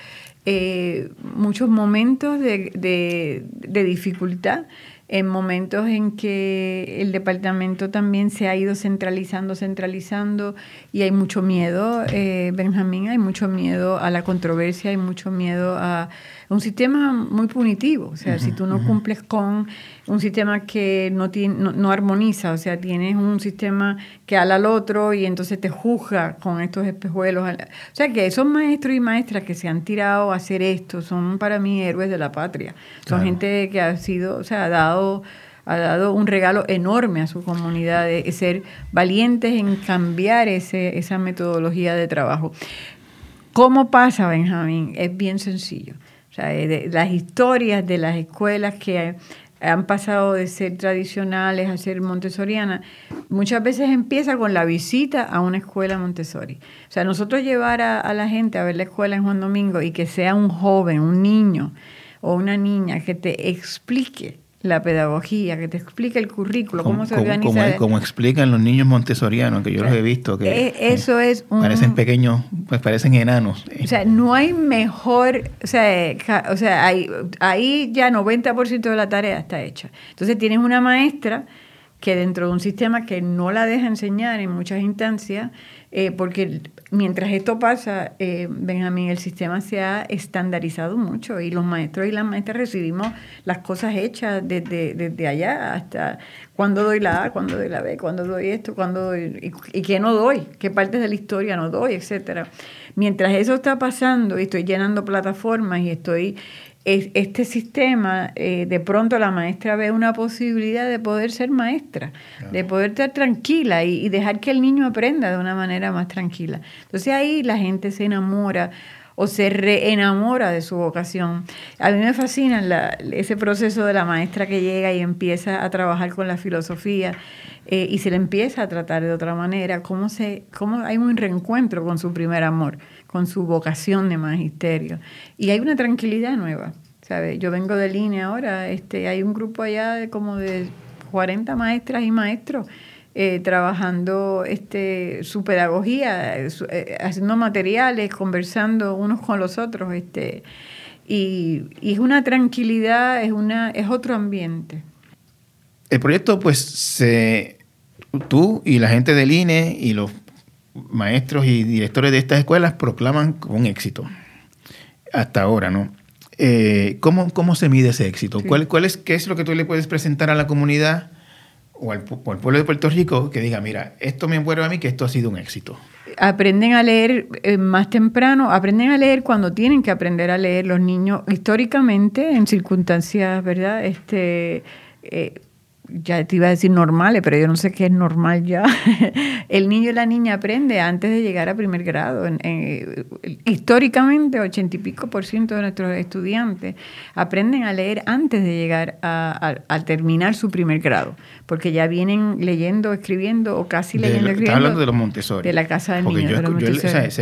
eh, muchos momentos de, de, de dificultad en momentos en que el departamento también se ha ido centralizando, centralizando y hay mucho miedo, eh, Benjamín, hay mucho miedo a la controversia, hay mucho miedo a un sistema muy punitivo, o sea, si tú no cumples con un sistema que no, tiene, no, armoniza, o sea, tienes un sistema que ala al otro y entonces te juzga con estos espejuelos. O sea, que esos maestros y maestras que se han tirado a hacer esto son para mí héroes de la patria. Son gente que ha sido, o sea, ha dado ha dado un regalo enorme a su comunidad de ser valientes en cambiar ese, esa metodología de trabajo. ¿Cómo pasa, Benjamín? Es bien sencillo. O sea, las historias de las escuelas que han pasado de ser tradicionales a ser montessorianas, muchas veces empieza con la visita a una escuela Montessori. O sea, nosotros llevar a, a, la gente a ver la escuela en Juan Domingo y que sea un joven, un niño o una niña que te explique la pedagogía, que te explica el currículo, cómo, se organiza. Como, explican los niños montessorianos, que yo los he visto, que eh, eso es parecen pequeños, pues parecen enanos. O sea, no hay mejor, o sea, o sea hay, ahí ya 90% de la tarea está hecha. Entonces tienes una maestra que dentro de un sistema que no la deja enseñar en muchas instancias, eh, porque mientras esto pasa, eh, Benjamín, el sistema se ha estandarizado mucho y los maestros y las maestras recibimos las cosas hechas desde, desde allá hasta cuándo doy la A, cuándo doy la B, cuándo doy esto, cuándo doy, y, qué no doy, qué partes de la historia no doy, etcétera. Mientras eso está pasando y estoy llenando plataformas y estoy este sistema, eh, de pronto la maestra ve una posibilidad de poder ser maestra, de poder estar tranquila y, dejar que el niño aprenda de una manera más tranquila. Entonces ahí la gente se enamora o se reenamora de su vocación. A mí me fascina ese proceso de la maestra que llega y empieza a trabajar con la filosofía eh, y se le empieza a tratar de otra manera, cómo, se, cómo hay un reencuentro con su primer amor con su vocación de magisterio. Y hay una tranquilidad nueva. ¿sabe? Yo vengo de línea ahora, este, hay un grupo allá de como de 40 maestras y maestros eh, trabajando este, su pedagogía, eh, haciendo materiales, conversando unos con los otros. Este, y, es una tranquilidad, es, una, es otro ambiente. El proyecto, pues, tú y la gente del INE y los maestros y directores de estas escuelas proclaman con éxito. Hasta ahora, ¿no? Eh, ¿cómo, ¿Cómo se mide ese éxito? ¿Cuál, ¿Cuál, es, ¿Qué es lo que tú le puedes presentar a la comunidad o al, pueblo de Puerto Rico que diga, mira, esto me envuelve a mí que esto ha sido un éxito? Aprenden a leer eh, más temprano, aprenden a leer cuando tienen que aprender a leer los niños históricamente en circunstancias, ¿verdad? Este, eh, ya te iba a decir normales, pero yo no sé qué es normal ya. el niño y la niña aprende antes de llegar a primer grado. históricamente, ochenta y pico por ciento de nuestros estudiantes aprenden a leer antes de llegar a, terminar su primer grado, porque ya vienen leyendo, escribiendo o casi leyendo, escribiendo. hablando de los Montessori. De la casa del niño.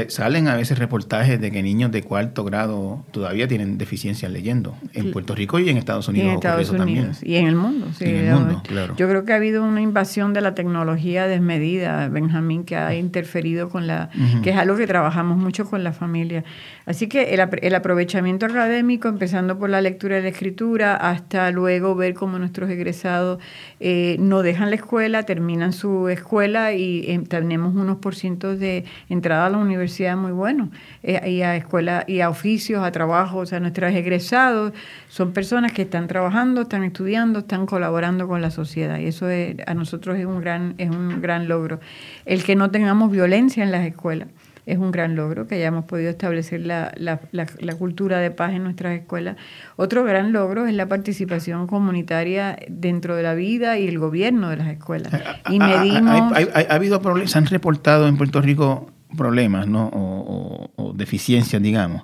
salen a veces reportajes de que niños de cuarto grado todavía tienen deficiencia leyendo en Puerto Rico y en Estados Unidos. Y en Estados Unidos. Y en el mundo. Sí, en el mundo yo creo que ha habido una invasión de la tecnología desmedida, Benjamín, que ha interferido con la, que es algo que trabajamos mucho con la familia. Así que el, aprovechamiento académico, empezando por la lectura y la escritura, hasta luego ver cómo nuestros egresados eh, no dejan la escuela, terminan su escuela y eh, tenemos unos por cientos de entrada a la universidad muy buenos, eh, y a escuela y a oficios, a trabajo, o sea, nuestros egresados son personas que están trabajando, están estudiando, están colaborando con la sociedad y eso a nosotros es un gran es un gran logro. El que no tengamos violencia en las escuelas es un gran logro, que hayamos podido establecer la, la, la, cultura de paz en nuestras escuelas. Otro gran logro es la participación comunitaria dentro de la vida y el gobierno de las escuelas. Eh, y medimos... Ha, habido problemas, se han reportado en Puerto Rico problemas ¿no? o, o deficiencias, digamos,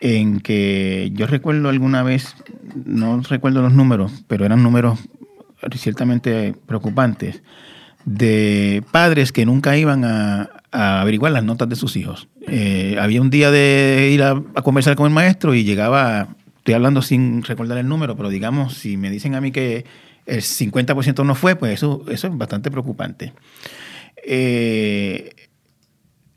en que yo recuerdo alguna vez, no recuerdo los números, pero eran números ciertamente preocupantes, de padres que nunca iban a, averiguar las notas de sus hijos. Eh, había un día de ir a, conversar con el maestro y llegaba, estoy hablando sin recordar el número, pero digamos, si me dicen a mí que el 50% no fue, pues eso, eso es bastante preocupante. Eh,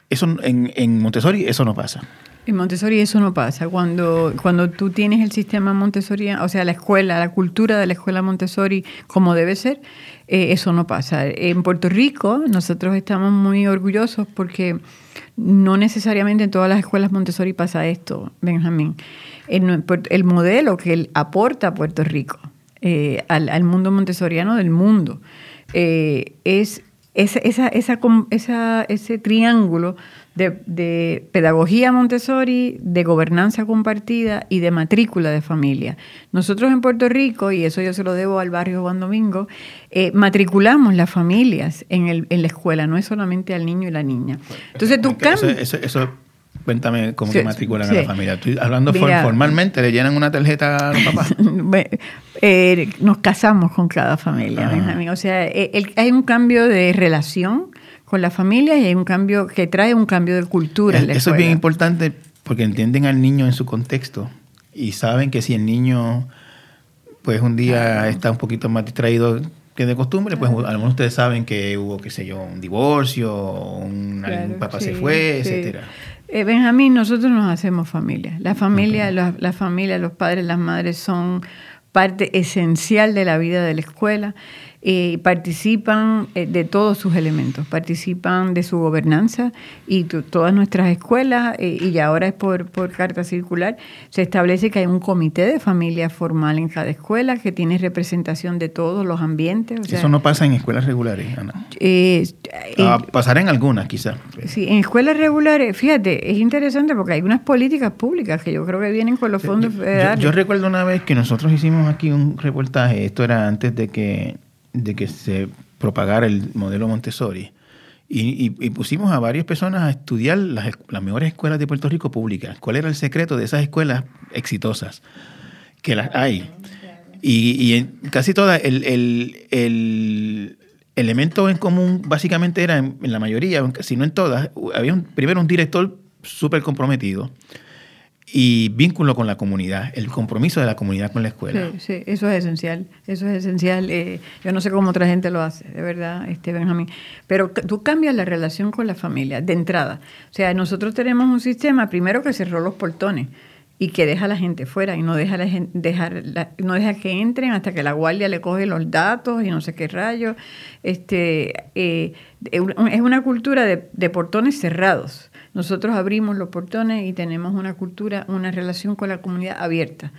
eso en, en Montessori eso no pasa. En Montessori eso no pasa. Cuando, cuando tú tienes el sistema Montessori, o sea, la escuela, la cultura de la escuela Montessori como debe ser, eh, eso no pasa. En Puerto Rico nosotros estamos muy orgullosos porque no necesariamente en todas las escuelas Montessori pasa esto, Benjamín. El, el modelo que él aporta a Puerto Rico, eh, al, mundo montessoriano del mundo, eh, es esa, esa, ese triángulo de, pedagogía Montessori, de gobernanza compartida y de matrícula de familia. Nosotros en Puerto Rico, y eso yo se lo debo al barrio Juan Domingo, eh, matriculamos las familias en, el, en la escuela, no es solamente al niño y la niña. Entonces tú cambias... Eso, Cuéntame cómo se matriculan a la familia. Estoy hablando formalmente, ¿le llenan una tarjeta a los papás? Eh, nos casamos con cada familia, Benjamín. O sea, eh, hay un cambio de relación con la familia y hay un cambio que trae un cambio de cultura. En la Eso es bien importante porque entienden al niño en su contexto y saben que si el niño pues un día está un poquito más distraído que de costumbre, pues a lo mejor ustedes saben que hubo, qué sé yo, un divorcio, un, papá se fue, etcétera. Eh, Benjamín, nosotros nos hacemos familia. La familia, la familia, los padres, las madres son parte esencial de la vida de la escuela eh, participan eh, de todos sus elementos, participan de su gobernanza y todas nuestras escuelas, eh, y ahora es por, por carta circular, se establece que hay un comité de familia formal en cada escuela que tiene representación de todos los ambientes. Eso no pasa en escuelas regulares, Ana. Eh, ah, pasará en algunas, quizás. Sí, en escuelas regulares, fíjate, es interesante porque hay unas políticas públicas que yo creo que vienen con los fondos federales. yo recuerdo una vez que nosotros hicimos aquí un reportaje, esto era antes de que de que se propagara el modelo Montessori. Y, pusimos a varias personas a estudiar las, mejores escuelas de Puerto Rico públicas. ¿Cuál era el secreto de esas escuelas exitosas? Que las hay. Y, en casi todas, el, el, elemento en común básicamente era, en, la mayoría, si no en todas, había primero un director súper comprometido y vínculo con la comunidad, el compromiso de la comunidad con la escuela. Sí, eso es esencial, eso es esencial. Eh, yo no sé cómo otra gente lo hace, de verdad, este Benjamín. Pero tú cambias la relación con la familia de entrada. O sea, nosotros tenemos un sistema, primero que cerró los portones y que deja a la gente fuera y no deja, la dejar no deja que entren hasta que la guardia le coge los datos y no sé qué rayos. Este, eh, es una cultura de, de portones cerrados. Nosotros abrimos los portones y tenemos una cultura, una relación con la comunidad abierta.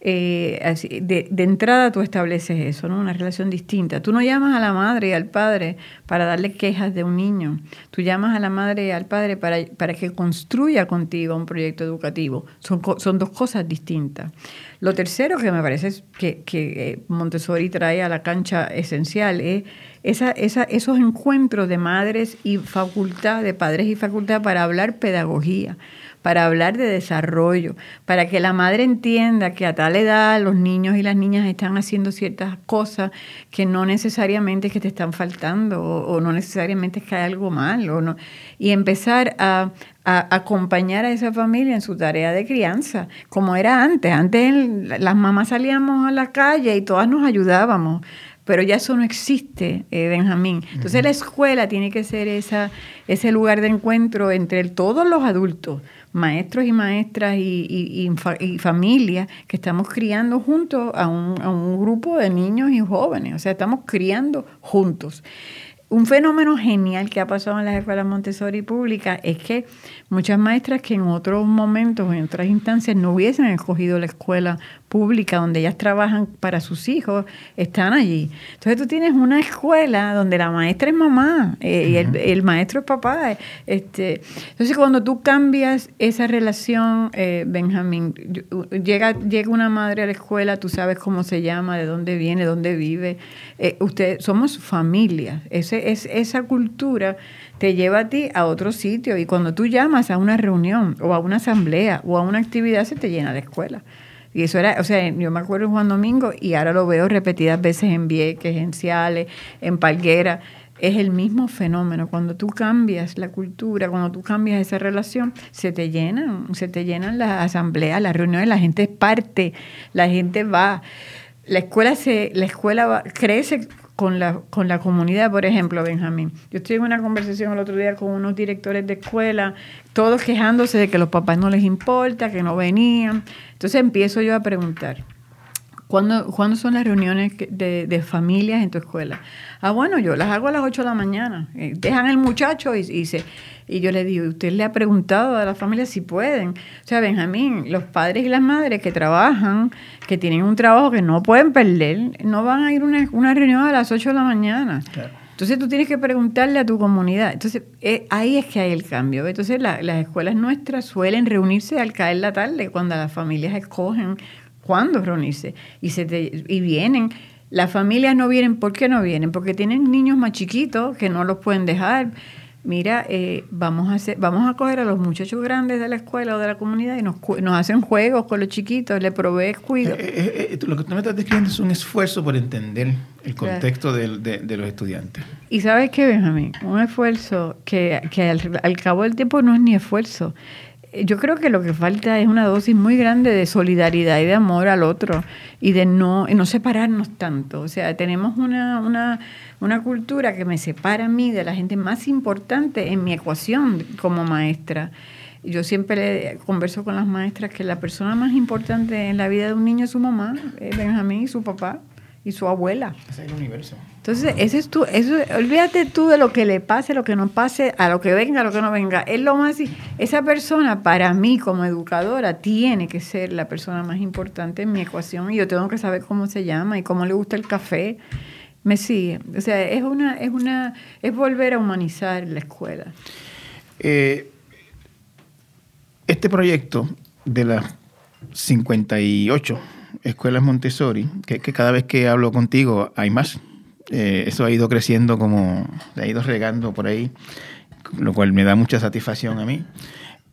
Eh, de, entrada tú estableces eso, ¿no? Una relación distinta. Tú no llamas a la madre y al padre para darle quejas de un niño. Tú llamas a la madre y al padre para, para que construya contigo un proyecto educativo. Son, son dos cosas distintas. Lo tercero que me parece que, eh, Montessori trae a la cancha esencial es esos encuentros de madres y facultad, de padres y facultad para hablar pedagogía para hablar de desarrollo, para que la madre entienda que a tal edad los niños y las niñas están haciendo ciertas cosas que no necesariamente es que te están faltando o, no necesariamente es que hay algo mal. O no, y empezar a, acompañar a esa familia en su tarea de crianza, como era antes. Antes las mamás salíamos a la calle y todas nos ayudábamos pero ya eso no existe, eh, Benjamín. Entonces la escuela tiene que ser esa, ese lugar de encuentro entre todos los adultos, maestros y maestras y, familias que estamos criando juntos a un, a un grupo de niños y jóvenes. O sea, estamos criando juntos. Un fenómeno genial que ha pasado en las escuelas Montessori públicas es que muchas maestras que en otros momentos, en otras instancias, no hubiesen escogido la escuela pública donde ellas trabajan para sus hijos están allí. Entonces tú tienes una escuela donde la maestra es mamá eh, y el, maestro es papá. Este, entonces cuando tú cambias esa relación, eh, Benjamín, llega, llega una madre a la escuela, tú sabes cómo se llama, de dónde viene, dónde vive. Eh, usted, somos familia. Ese, es, esa cultura te lleva a ti a otro sitio y cuando tú llamas a una reunión o a una asamblea o a una actividad se te llena la escuela. Y eso era, o sea, yo me acuerdo en Juan Domingo y ahora lo veo repetidas veces en Vieques, en Ciales, en Palguera. Es el mismo fenómeno. Cuando tú cambias la cultura, cuando tú cambias esa relación, se te llenan, se te llenan las asambleas, las reuniones, la gente es parte, la gente va. La escuela se, la escuela crece con la, con la comunidad, por ejemplo, Benjamín. Yo estoy en una conversación el otro día con unos directores de escuela, todos quejándose de que los papás no les importa, que no venían. Entonces empiezo yo a preguntar, ¿cuándo, son las reuniones de, de, familias en tu escuela? Ah, bueno, yo las hago a las 8 de la mañana. Eh, dejan el muchacho y, y se y yo le digo, ¿usted le ha preguntado a las familias si pueden? O sea, Benjamín, los padres y las madres que trabajan, que tienen un trabajo que no pueden perder, no van a ir a una, reunión a las 8 de la mañana. Entonces tú tienes que preguntarle a tu comunidad. Entonces eh, ahí es que hay el cambio. Entonces las escuelas nuestras suelen reunirse al caer la tarde, cuando las familias escogen cuándo reunirse. Y, se y vienen. Las familias no vienen, ¿por qué no vienen? Porque tienen niños más chiquitos que no los pueden dejar mira, eh, vamos, a hacer, vamos a coger a los muchachos grandes de la escuela o de la comunidad y nos, nos hacen juegos con los chiquitos, le provees cuidado. Eh, eh, lo que tú me estás describiendo es un esfuerzo por entender el contexto de, los estudiantes. Y sabes qué, Benjamín, un esfuerzo que, que al, al cabo del tiempo no es ni esfuerzo, yo creo que lo que falta es una dosis muy grande de solidaridad y de amor al otro y de no, no separarnos tanto. O sea, tenemos una, una, una cultura que me separa a mí de la gente más importante en mi ecuación como maestra. Yo siempre converso con las maestras que la persona más importante en la vida de un niño es su mamá, Benjamín y su papá y su abuela. es el universo. Entonces, ese es tú, eso, olvídate tú de lo que le pase, lo que no pase, a lo que venga, a lo que no venga. Es lo más, esa persona para mí como educadora tiene que ser la persona más importante en mi ecuación y yo tengo que saber cómo se llama y cómo le gusta el café. Me sigue. O sea, es una, es una, es volver a humanizar la escuela. Eh, este proyecto de las 58 escuelas Montessori, que, cada vez que hablo contigo hay más. Eh, eso ha ido creciendo como, ha ido regando por ahí, lo cual me da mucha satisfacción a mí.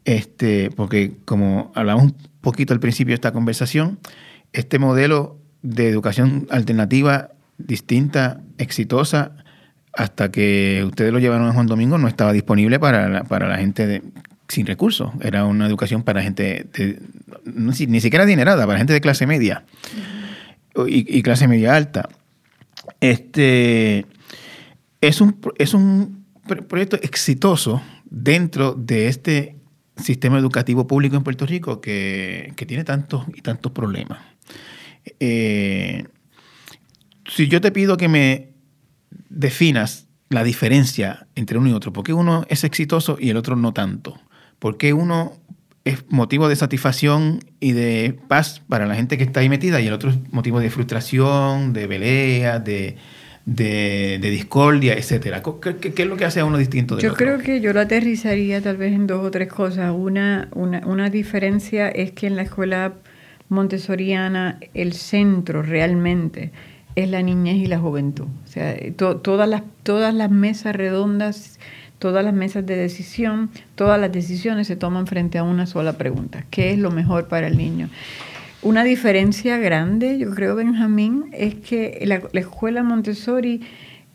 Este, porque como hablamos un poquito al principio de esta conversación, este modelo de educación alternativa distinta, exitosa, hasta que ustedes lo llevaron a Juan Domingo, no estaba disponible para la, para la gente de, sin recursos. Era una educación para gente ni siquiera adinerada, para gente de clase media y, clase media alta. Este es un, es un proyecto exitoso dentro de este sistema educativo público en Puerto Rico que, tiene tantos y tantos problemas. Eh, si yo te pido que me definas la diferencia entre uno y otro, ¿por qué uno es exitoso y el otro no tanto? ¿Por qué uno es motivo de satisfacción y de paz para la gente que está ahí metida y el otro es motivo de frustración, de pelea, de, de, discordia, etcétera. ¿Qué, ¿Qué, es lo que hace a uno distinto? De yo creo que yo lo aterrizaría tal vez en dos o tres cosas. Una, una, una diferencia es que en la escuela montessoriana el centro realmente es la niñez y la juventud. O sea, todas, las, todas las mesas redondas todas las mesas de decisión, todas las decisiones se toman frente a una sola pregunta, ¿qué es lo mejor para el niño? Una diferencia grande, yo creo, Benjamín, es que la, escuela Montessori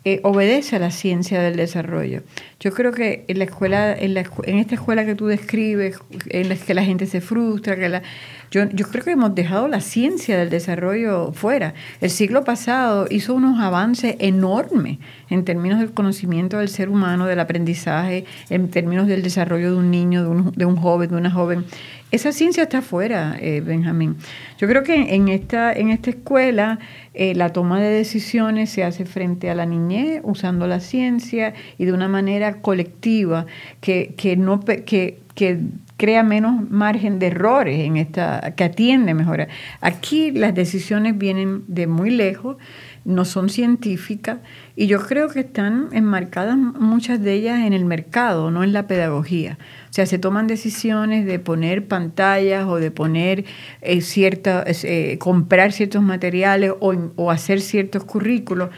eh, obedece a la ciencia del desarrollo. Yo creo que en la escuela, en, la, en esta escuela que tú describes, en la que la gente se frustra, que la, yo, yo creo que hemos dejado la ciencia del desarrollo fuera. El siglo pasado hizo unos avances enormes en términos del conocimiento del ser humano, del aprendizaje, en términos del desarrollo de un niño, de un, de un joven, de una joven. Esa ciencia está fuera, eh, Benjamín. Yo creo que en esta, en esta escuela eh, la toma de decisiones se hace frente a la niñez usando la ciencia y de una manera colectiva que, no, que, que crea menos margen de errores en esta, que atiende mejor. Aquí las decisiones vienen de muy lejos, no son científicas y yo creo que están enmarcadas muchas de ellas en el mercado, no en la pedagogía. O sea, se toman decisiones de poner pantallas o de poner eh, eh, comprar ciertos materiales o, o hacer ciertos currículos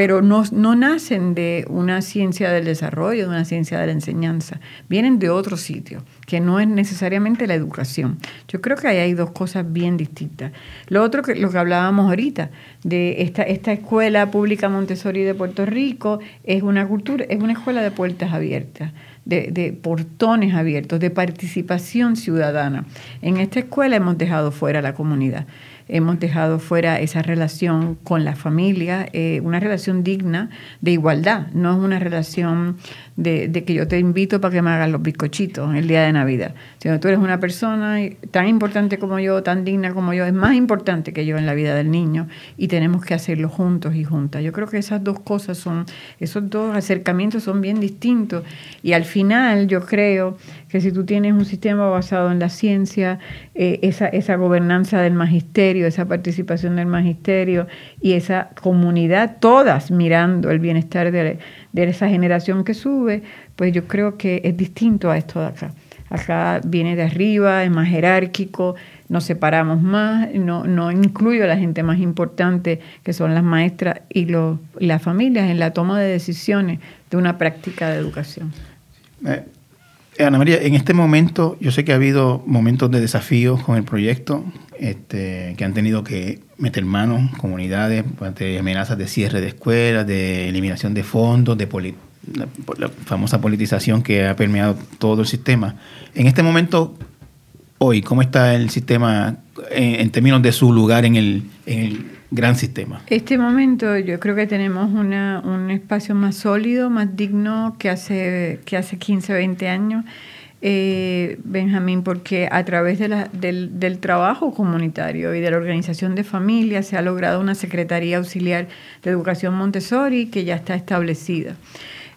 pero no, no nacen de una ciencia del desarrollo, de una ciencia de la enseñanza, vienen de otro sitio, que no es necesariamente la educación. Yo creo que ahí hay dos cosas bien distintas. Lo otro, que lo que hablábamos ahorita, de esta, esta escuela pública Montessori de Puerto Rico, es una cultura, es una escuela de puertas abiertas. De, de, portones abiertos, de participación ciudadana. En esta escuela hemos dejado fuera la comunidad hemos dejado fuera esa relación con la familia, eh, una relación digna de igualdad, no es una relación de, que yo te invito para que me hagas los bizcochitos el día de Navidad. Si tú eres una persona tan importante como yo, tan digna como yo, es más importante que yo en la vida del niño y tenemos que hacerlo juntos y juntas. Yo creo que esas dos cosas son, esos dos acercamientos son bien distintos y al final yo creo que si tú tienes un sistema basado en la ciencia, eh, esa, gobernanza del magisterio, esa participación del magisterio y esa comunidad, todas mirando el bienestar de, de esa generación que sube, pues yo creo que es distinto a esto de acá. Acá viene de arriba, es más jerárquico, nos separamos más, no, no incluyo a la gente más importante, que son las maestras y los, las familias, en la toma de decisiones de una práctica de educación. Eh, Ana María, en este momento yo sé que ha habido momentos de desafío con el proyecto, este, que han tenido que meter manos comunidades ante amenazas de cierre de escuelas, de eliminación de fondos, de la, famosa politización que ha permeado todo el sistema. En este momento, hoy, ¿cómo está el sistema en, términos de su lugar en el, en el gran sistema? Este momento yo creo que tenemos una, un espacio más sólido, más digno que hace, que hace 15, 20 años. Eh, Benjamín, porque a través de la, del, del, trabajo comunitario y de la organización de familias se ha logrado una Secretaría Auxiliar de Educación Montessori que ya está establecida.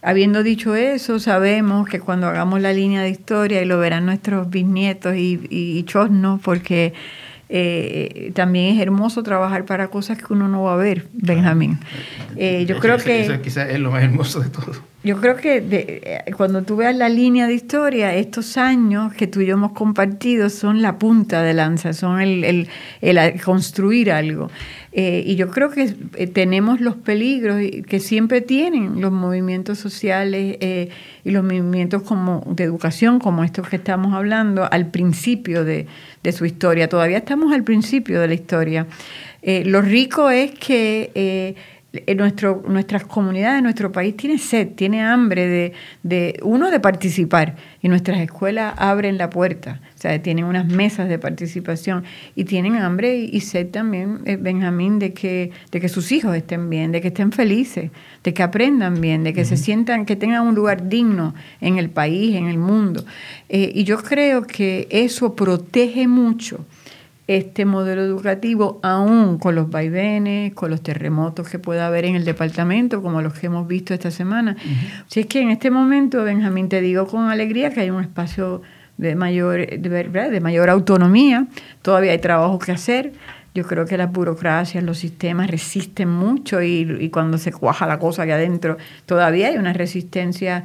Habiendo dicho eso, sabemos que cuando hagamos la línea de historia, y lo verán nuestros bisnietos y, y, y chosnos, porque eh, también es hermoso trabajar para cosas que uno no va a ver, Benjamín. Eh, yo creo que... Eso quizás es lo más hermoso de todo. Yo creo que eh, cuando tú veas la línea de historia, estos años que tú y yo hemos compartido son la punta de lanza, son el, el, el construir algo. Eh, y yo creo que eh, tenemos los peligros que siempre tienen los movimientos sociales eh, y los movimientos como de educación, como estos que estamos hablando, al principio de, de su historia. Todavía estamos al principio de la historia. lo rico es que nuestro, nuestras comunidades, nuestro país tiene sed, tiene hambre de, de, uno, de participar. Y nuestras escuelas abren la puerta, o sea, tienen unas mesas de participación y tienen hambre y, sed también, eh, Benjamín, de que, de que sus hijos estén bien, de que estén felices, de que aprendan bien, de que se sientan, que tengan un lugar digno en el país, en el mundo. Eh, y yo creo que eso protege mucho este modelo educativo, aún con los vaivenes, con los terremotos que pueda haber en el departamento, como los que hemos visto esta semana. Si es que en este momento, Benjamín, te digo con alegría que hay un espacio de mayor, de, mayor autonomía. Todavía hay trabajo que hacer. Yo creo que las burocracias, los sistemas resisten mucho y, y cuando se cuaja la cosa aquí adentro, todavía hay una resistencia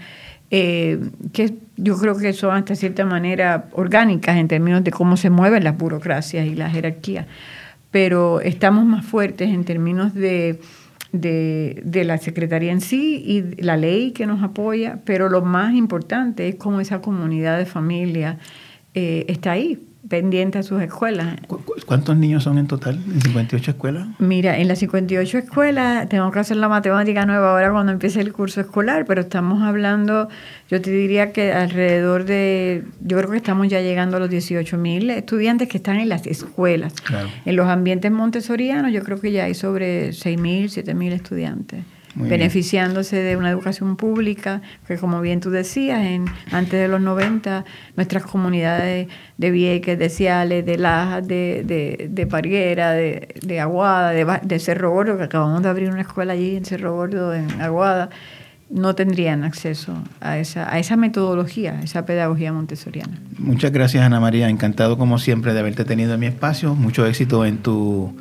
eh, que yo creo que son hasta cierta manera orgánicas en términos de cómo se mueven las burocracias y las jerarquías. Pero estamos más fuertes en términos de de, la Secretaría en sí y la ley que nos apoya, pero lo más importante es cómo esa comunidad de familia eh, está ahí, pendiente a sus escuelas. ¿Cuántos niños son en total en 58 escuelas? Mira, en las 58 escuelas tengo que hacer la matemática nueva ahora cuando empiece el curso escolar, pero estamos hablando, yo te diría que alrededor de, yo creo que estamos ya llegando a los 18 mil estudiantes que están en las escuelas. En los ambientes montessorianos yo creo que ya hay sobre 6 mil, 7 mil estudiantes beneficiándose de una educación pública, que como bien tú decías, en, antes de los 90, nuestras comunidades de Vieques, de Ciales, de Lajas, de, de, de Parguera, de, de Aguada, de, de, Cerro Gordo, que acabamos de abrir una escuela allí en Cerro Gordo, en Aguada, no tendrían acceso a esa, a esa metodología, a esa pedagogía montessoriana. Muchas gracias, Ana María. Encantado, como siempre, de haberte tenido en mi espacio. Mucho éxito en tu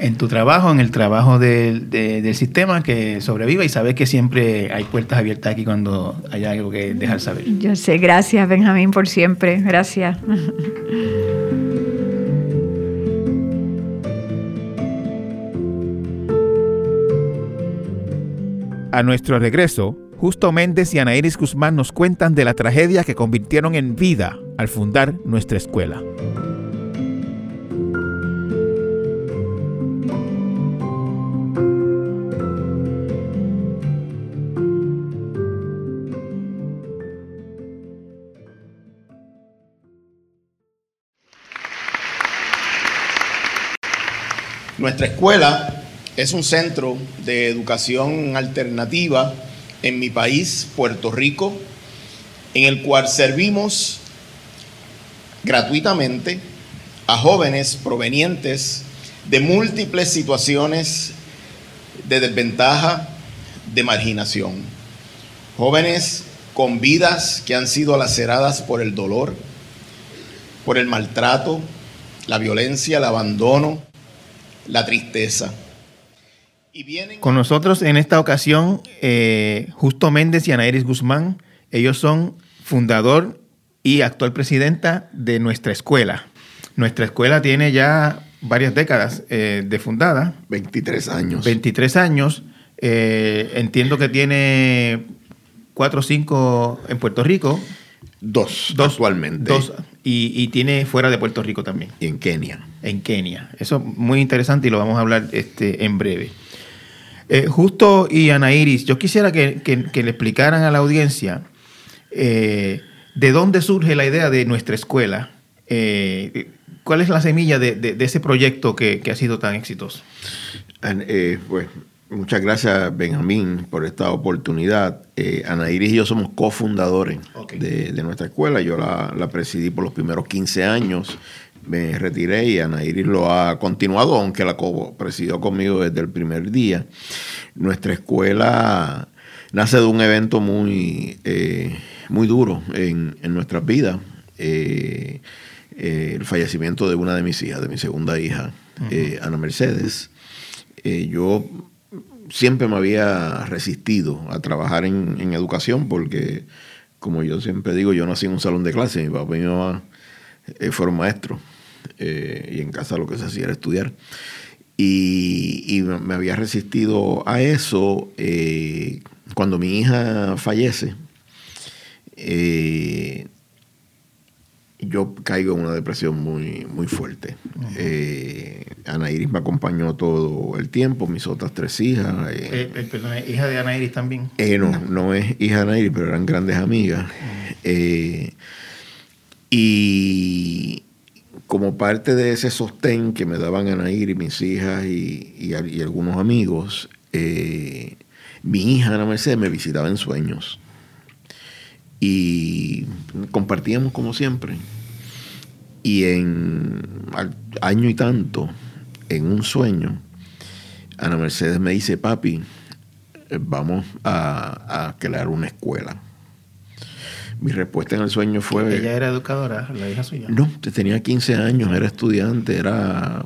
en tu trabajo, en el trabajo del, del sistema, que sobreviva y sabes que siempre hay puertas abiertas aquí cuando hay algo que dejar saber. Yo sé, gracias Benjamín por siempre, gracias. A nuestro regreso, Justo Méndez y Ana Iris Guzmán nos cuentan de la tragedia que convirtieron en vida al fundar nuestra escuela. Nuestra escuela es un centro de educación alternativa en mi país, Puerto Rico, en el cual servimos gratuitamente a jóvenes provenientes de múltiples situaciones de desventaja, de marginación. Jóvenes con vidas que han sido laceradas por el dolor, por el maltrato, la violencia, el abandono, la tristeza. Con nosotros en esta ocasión, eh, Justo Méndez y Ana Iris Guzmán. Ellos son fundador y actual presidenta de nuestra escuela. Nuestra escuela tiene ya varias décadas eh, de fundada. 23 años. 23 años. Eh, entiendo que tiene cuatro o cinco en Puerto Rico. Dos, dos actualmente. Dos, y, tiene fuera de Puerto Rico también. Y en Kenia. En Kenia. Eso es muy interesante y lo vamos a hablar este, en breve. Eh, Justo y Ana Iris, yo quisiera que, le explicaran a la audiencia eh, de dónde surge la idea de nuestra escuela. Eh, ¿Cuál es la semilla de, ese proyecto que, ha sido tan exitoso? pues Muchas gracias, Benjamín, por esta oportunidad. Eh, Ana Iris y yo somos cofundadores de, nuestra escuela. Yo la, presidí por los primeros 15 años. Me retiré y Ana Iris lo ha continuado, aunque la presidió conmigo desde el primer día. Nuestra escuela nace de un evento muy, eh, muy duro en, nuestras vidas. Eh, el fallecimiento de una de mis hijas, de mi segunda hija, Ana Mercedes. yo siempre me había resistido a trabajar en, educación porque, como yo siempre digo, yo nací en un salón de clase, mi papá y mi mamá eh, fueron maestros eh, y en casa lo que se hacía era estudiar. Y, me había resistido a eso eh, cuando mi hija fallece yo caigo en una depresión muy, muy fuerte. Eh, Ana Iris me acompañó todo el tiempo, mis otras tres hijas. Eh, eh, perdón, ¿hija de Ana Iris también? no, no es hija de Ana Iris, pero eran grandes amigas. y como parte de ese sostén que me daban Ana Iris, mis hijas y, y algunos amigos, mi hija Ana Mercedes me visitaba en sueños y compartíamos como siempre. Y en año y tanto, en un sueño, Ana Mercedes me dice, papi, vamos a, crear una escuela. Mi respuesta en el sueño fue... Ella era educadora, la hija suya. No, tenía 15 años, era estudiante, era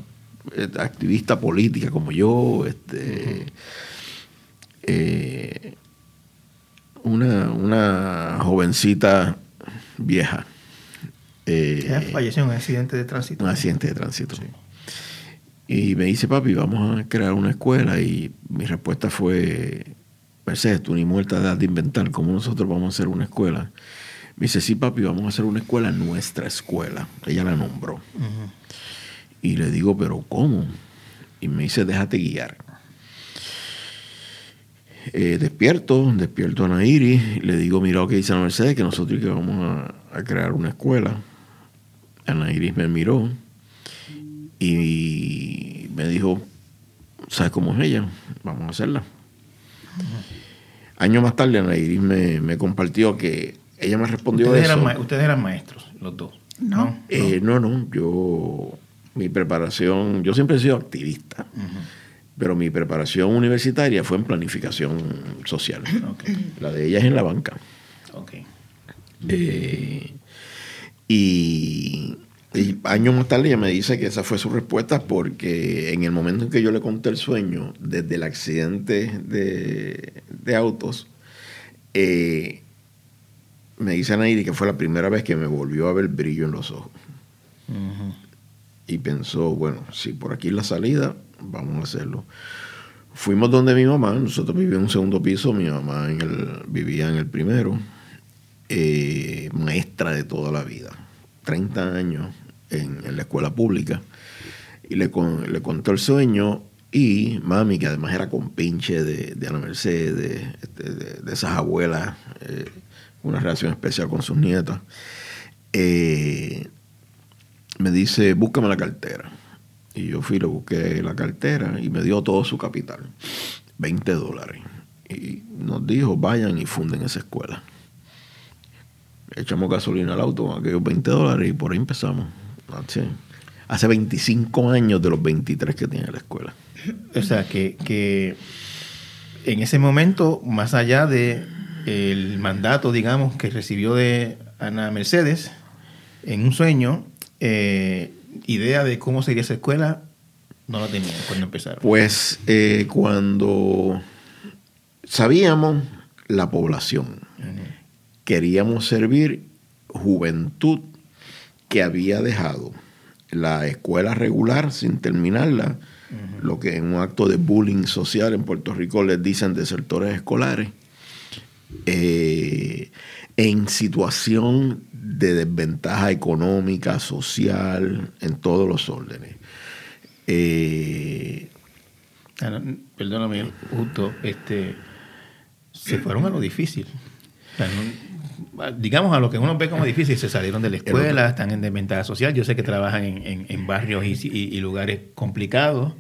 eh, activista política como yo, este, eh, una, una jovencita vieja. Eh, Ella falleció en un accidente de tránsito. Un accidente de tránsito. Y me dice, papi, vamos a crear una escuela. Y mi respuesta fue, Mercedes, tú ni muerta de edad de inventar, ¿cómo nosotros vamos a hacer una escuela? Me dice, sí, papi, vamos a hacer una escuela, nuestra escuela. Ella la nombró. Y le digo, pero ¿cómo? Y me dice, déjate guiar. Eh, despierto, despierto a Nairi, le digo, mira lo que dice la Mercedes, que nosotros que vamos a, crear una escuela. Ana Iris me miró y me dijo, ¿sabes cómo es ella? Vamos a hacerla. Años más tarde Ana Iris me, compartió que ella me respondió ¿Ustedes eso. Eran ustedes eran maestros, los dos. No. Eh, no, no, yo, mi preparación, yo siempre he sido activista pero mi preparación universitaria fue en planificación social. La de ella es en la banca. Eh, y, años más tarde ella me dice que esa fue su respuesta porque en el momento en que yo le conté el sueño, desde el accidente de, autos, eh, me dice Anaidi que fue la primera vez que me volvió a ver brillo en los ojos. Y pensó, bueno, si por aquí es la salida, vamos a hacerlo. Fuimos donde mi mamá, nosotros vivíamos en un segundo piso, mi mamá vivía en el primero, eh, maestra de toda la vida, 30 años en, la escuela pública, y le, le contó el sueño y mami, que además era compinche de, de Ana Mercedes, este, de, esas abuelas, eh, una relación especial con sus nietas, eh, me dice, búscame la cartera. Y yo fui, le busqué la cartera y me dio todo su capital, 20 dólares. Y nos dijo, vayan y funden esa escuela. Echamos gasolina al auto con aquellos 20 dólares y por ahí empezamos. Hace 25 años de los 23 que tiene la escuela. O sea, que, que en ese momento, más allá de el mandato, digamos, que recibió de Ana Mercedes, en un sueño, eh, idea de cómo sería esa escuela no la tenían cuando empezaron? Pues eh, cuando sabíamos la población, queríamos servir juventud que había dejado la escuela regular sin terminarla, lo que en un acto de bullying social en Puerto Rico les dicen desertores escolares, eh, en situación de desventaja económica, social, en todos los órdenes. Eh, ah, perdóname, justo, este, se fueron a lo difícil. digamos a lo que uno ve como difícil, se salieron de la escuela, están en desventaja social. Yo sé que trabajan en, barrios y, lugares complicados.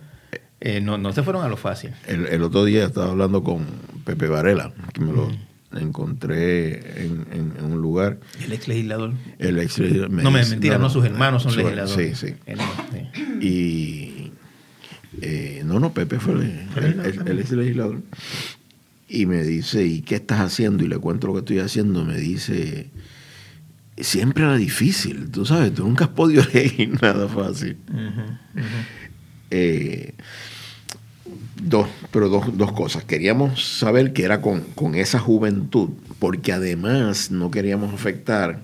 Eh, no, se fueron a lo fácil. El, otro día estaba hablando con Pepe Varela, que me lo, encontré en, un lugar. ¿El ex legislador? El ex legislador. no, me mentira, no, sus hermanos son legisladores. Sí, sí. Y. Eh, no, no, Pepe fue el, ex legislador. Y me dice, ¿y qué estás haciendo? Y le cuento lo que estoy haciendo. Me dice, siempre era difícil, tú sabes, tú nunca has podido elegir nada fácil. Eh, Dos, pero dos, dos, cosas. Queríamos saber que era con, esa juventud, porque además no queríamos afectar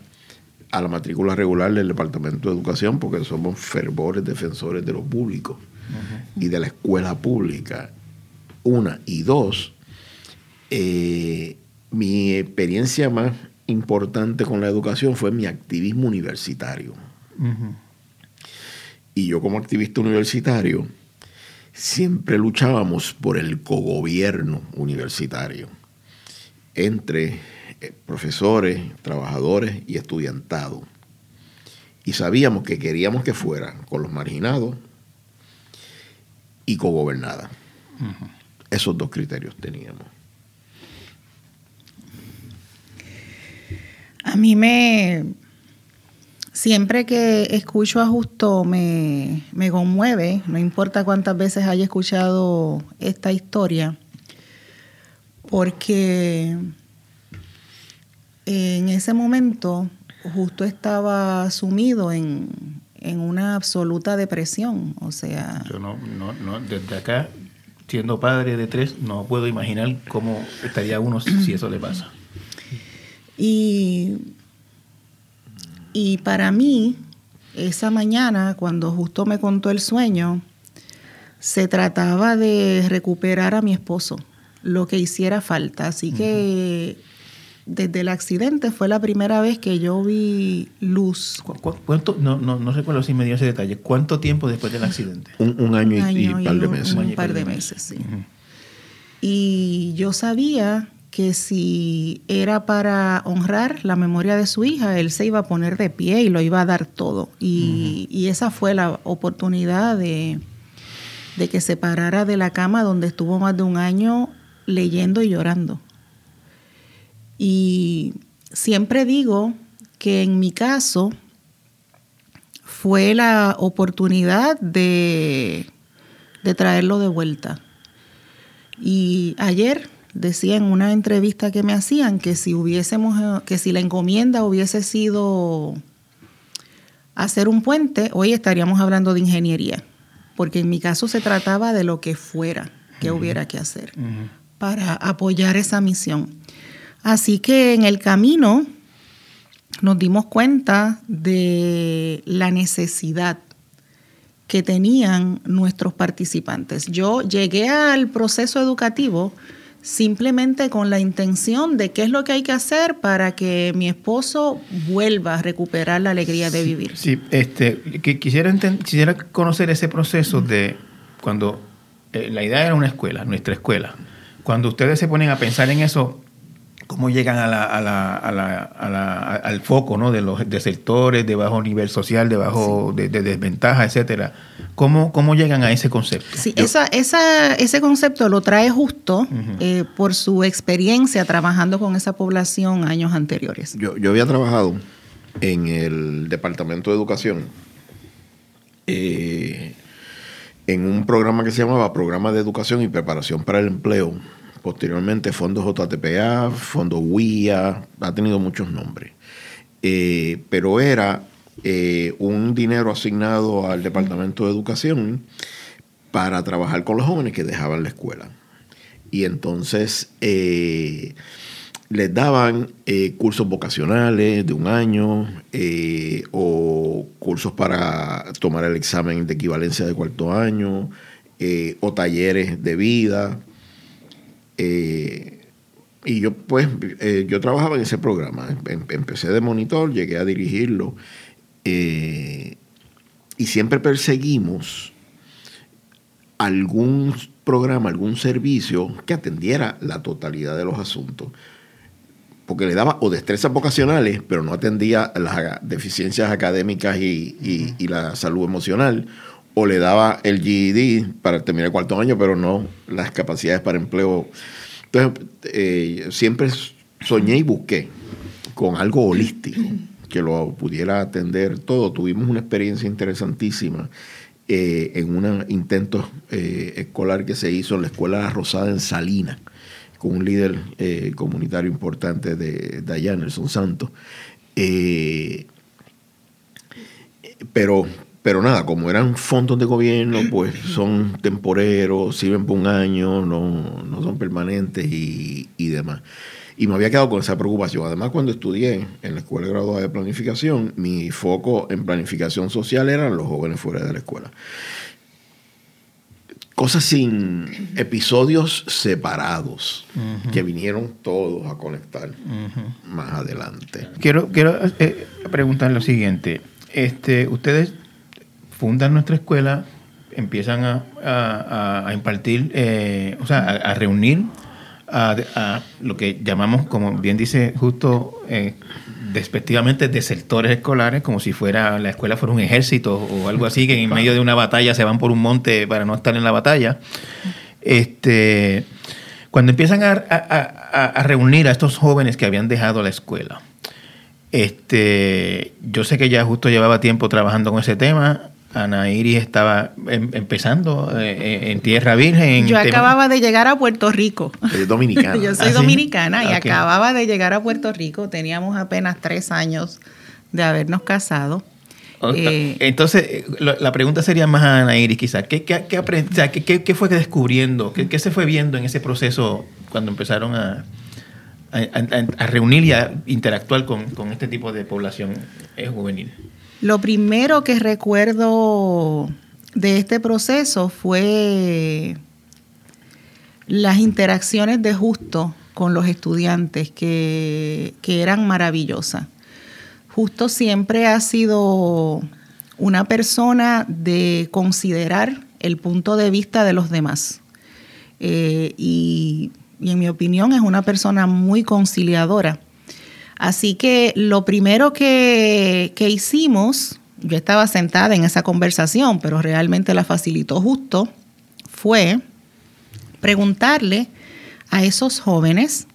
a la matrícula regular del Departamento de Educación, porque somos fervores defensores de lo público y de la escuela pública. Una. Y dos, eh, mi experiencia más importante con la educación fue mi activismo universitario. Y yo como activista universitario, siempre luchábamos por el cogobierno universitario entre eh, profesores, trabajadores y estudiantado. Y sabíamos que queríamos que fuera con los marginados y cogobernada. Esos dos criterios teníamos. A mí me, Siempre que escucho a Justo me, conmueve, no importa cuántas veces haya escuchado esta historia, porque en ese momento justo estaba sumido en, en una absoluta depresión. O sea. Yo no, no, no, desde acá, siendo padre de tres, no puedo imaginar cómo estaría uno si eso le pasa. Y, y para mí, esa mañana, cuando justo me contó el sueño, se trataba de recuperar a mi esposo, lo que hiciera falta. Así que desde el accidente fue la primera vez que yo vi luz. ¿Cuánto? No, no, no recuerdo si me dio ese detalle. ¿Cuánto tiempo después del accidente? Un, año, y, un par de meses. Un, par de meses, sí. Y yo sabía que si era para honrar la memoria de su hija, él se iba a poner de pie y lo iba a dar todo. Y, y esa fue la oportunidad de, de que se parara de la cama donde estuvo más de un año leyendo y llorando. Y siempre digo que en mi caso fue la oportunidad de, de traerlo de vuelta. Y ayer decía en una entrevista que me hacían que si hubiésemos, que si la encomienda hubiese sido hacer un puente, hoy estaríamos hablando de ingeniería, porque en mi caso se trataba de lo que fuera que hubiera que hacer para apoyar esa misión. Así que en el camino nos dimos cuenta de la necesidad que tenían nuestros participantes. Yo llegué al proceso educativo simplemente con la intención de qué es lo que hay que hacer para que mi esposo vuelva a recuperar la alegría de vivir. Sí, este, quisiera, quisiera conocer ese proceso de cuando eh, la idea era una escuela, nuestra escuela. Cuando ustedes se ponen a pensar en eso, cómo llegan a la, a la, a la, al foco ¿no? de los sectores de bajo nivel social, de bajo de, desventaja, etcétera. ¿Cómo, ¿Cómo llegan a ese concepto? Sí, esa, esa, ese concepto lo trae justo eh, por su experiencia trabajando con esa población años anteriores. Yo, yo había trabajado en el Departamento de Educación eh, en un programa que se llamaba Programa de Educación y Preparación para el Empleo posteriormente fondos JTPA, fondos WIA, ha tenido muchos nombres. Eh, pero era eh, un dinero asignado al Departamento de Educación para trabajar con los jóvenes que dejaban la escuela. Y entonces eh, les daban cursos vocacionales de un año o cursos para tomar el examen de equivalencia de cuarto año o talleres de vida. Eh, y yo pues, eh, yo trabajaba en ese programa, em, empecé de monitor, llegué a dirigirlo eh, y siempre perseguimos algún programa, algún servicio que atendiera la totalidad de los asuntos. Porque le daba o destrezas vocacionales, pero no atendía las deficiencias académicas y, y la salud emocional, o le daba el GED para terminar el cuarto año, pero no las capacidades para empleo. Entonces, eh, siempre soñé y busqué con algo holístico que lo pudiera atender todo. Tuvimos una experiencia interesantísima eh, en un intento eh, escolar que se hizo en la Escuela Rosada en Salina, con un líder comunitario importante de, de allá, Nelson Santos. pero pero nada, como eran fondos de gobierno, pues son temporeros, sirven por un año, no, no son permanentes y, y, demás. Y me había quedado con esa preocupación. Además, cuando estudié en la Escuela Graduada de Planificación, mi foco en planificación social eran los jóvenes fuera de la escuela. Cosas sin episodios separados que vinieron todos a conectar más adelante. Quiero, quiero eh, preguntar lo siguiente. Este, ustedes fundan nuestra escuela, empiezan a, impartir, eh, o sea, a, reunir a, lo que llamamos, como bien dice justo, eh, despectivamente, desertores escolares, como si fuera la escuela fuera un ejército o algo así, que en medio de una batalla se van por un monte para no estar en la batalla. Este, cuando empiezan a, reunir a estos jóvenes que habían dejado la escuela, este, yo sé que ya justo llevaba tiempo trabajando con ese tema Ana Iris estaba em- empezando eh, en Tierra Virgen. en Yo acababa de llegar a Puerto Rico. Es dominicana. Yo soy ¿Ah, sí? dominicana y Ok. acababa de llegar a Puerto Rico. Teníamos apenas tres años de habernos casado. O- Eh, Entonces, eh, la pregunta sería más a Ana Iris, quizás. ¿Qué, qué, qué, aprend- o sea, qué- qué- qué fue descubriendo? ¿Qué, qué se fue viendo en ese proceso cuando empezaron a, a, a- a reunir y a interactuar con, con este tipo de población eh, juvenil? Lo primero que recuerdo de este proceso fue las interacciones de Justo con los estudiantes que, eran maravillosas. Justo siempre ha sido una persona de considerar el punto de vista de los demás. Eh, y en mi opinión es una persona muy conciliadora. Así que lo primero que, que hicimos, yo estaba sentada en esa conversación, pero realmente la facilitó justo, fue preguntarle a esos jóvenes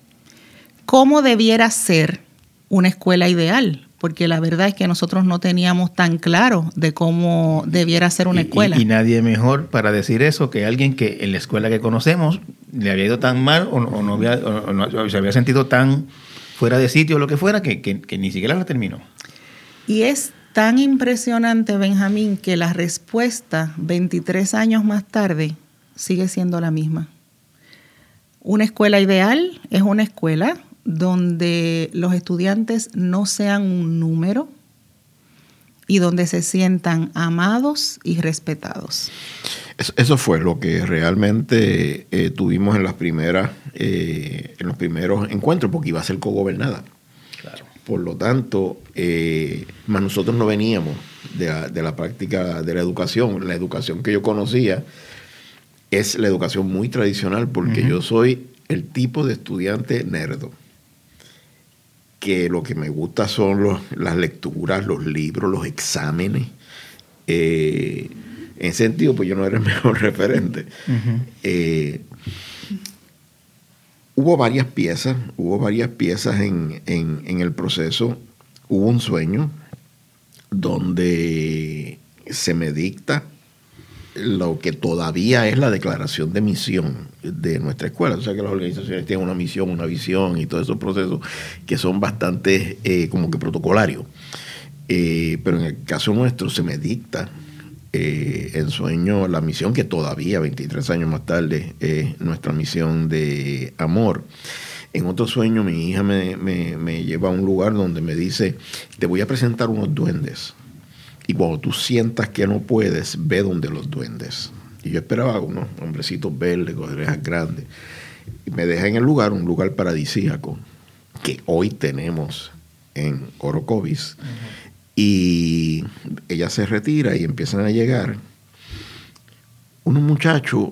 cómo debiera ser una escuela ideal, porque la verdad es que nosotros no teníamos tan claro de cómo debiera ser una Y- y- escuela. Y, nadie mejor para decir eso que alguien que en la escuela que conocemos le había ido tan mal o, o no, había, o- o no- se había sentido tan fuera de sitio o lo que fuera que, que- ni siquiera la terminó. Y es tan impresionante, Benjamín, que la respuesta 23 años más tarde sigue siendo la misma. Una escuela ideal es una escuela donde los estudiantes no sean un número y donde se sientan amados y respetados. Eso, fue lo que realmente eh, tuvimos en las primeras, eh, en los primeros encuentros, porque iba a ser cogobernada. Por lo tanto, eh, más nosotros no veníamos de la, de la práctica de la educación. La educación que yo conocía es la educación muy tradicional, porque yo soy el tipo de estudiante nerdo que lo que me gusta son los- las lecturas, los libros, los exámenes. Eh, en ese sentido, pues yo no era el mejor referente. Eh, hubo varias piezas, hubo varias piezas en, en- en el proceso. Hubo un sueño donde se me dicta lo que todavía es la declaración de misión de nuestra escuela. O sea que las organizaciones tienen una misión, una visión y todos esos procesos que son bastante eh, como que protocolarios. Eh, pero en el caso nuestro se me dicta eh, en sueño la misión que todavía, 23 años más tarde, es nuestra misión de amor. En otro sueño mi hija me, lleva a un lugar donde me dice, te voy a presentar unos duendes. Y cuando tú sientas que no puedes, ve donde los duendes. Y yo esperaba unos hombrecitos verdes con orejas grandes. Y me deja en el lugar, un lugar paradisíaco, que hoy tenemos en Orocovis. Y ella se retira y empiezan a llegar unos muchachos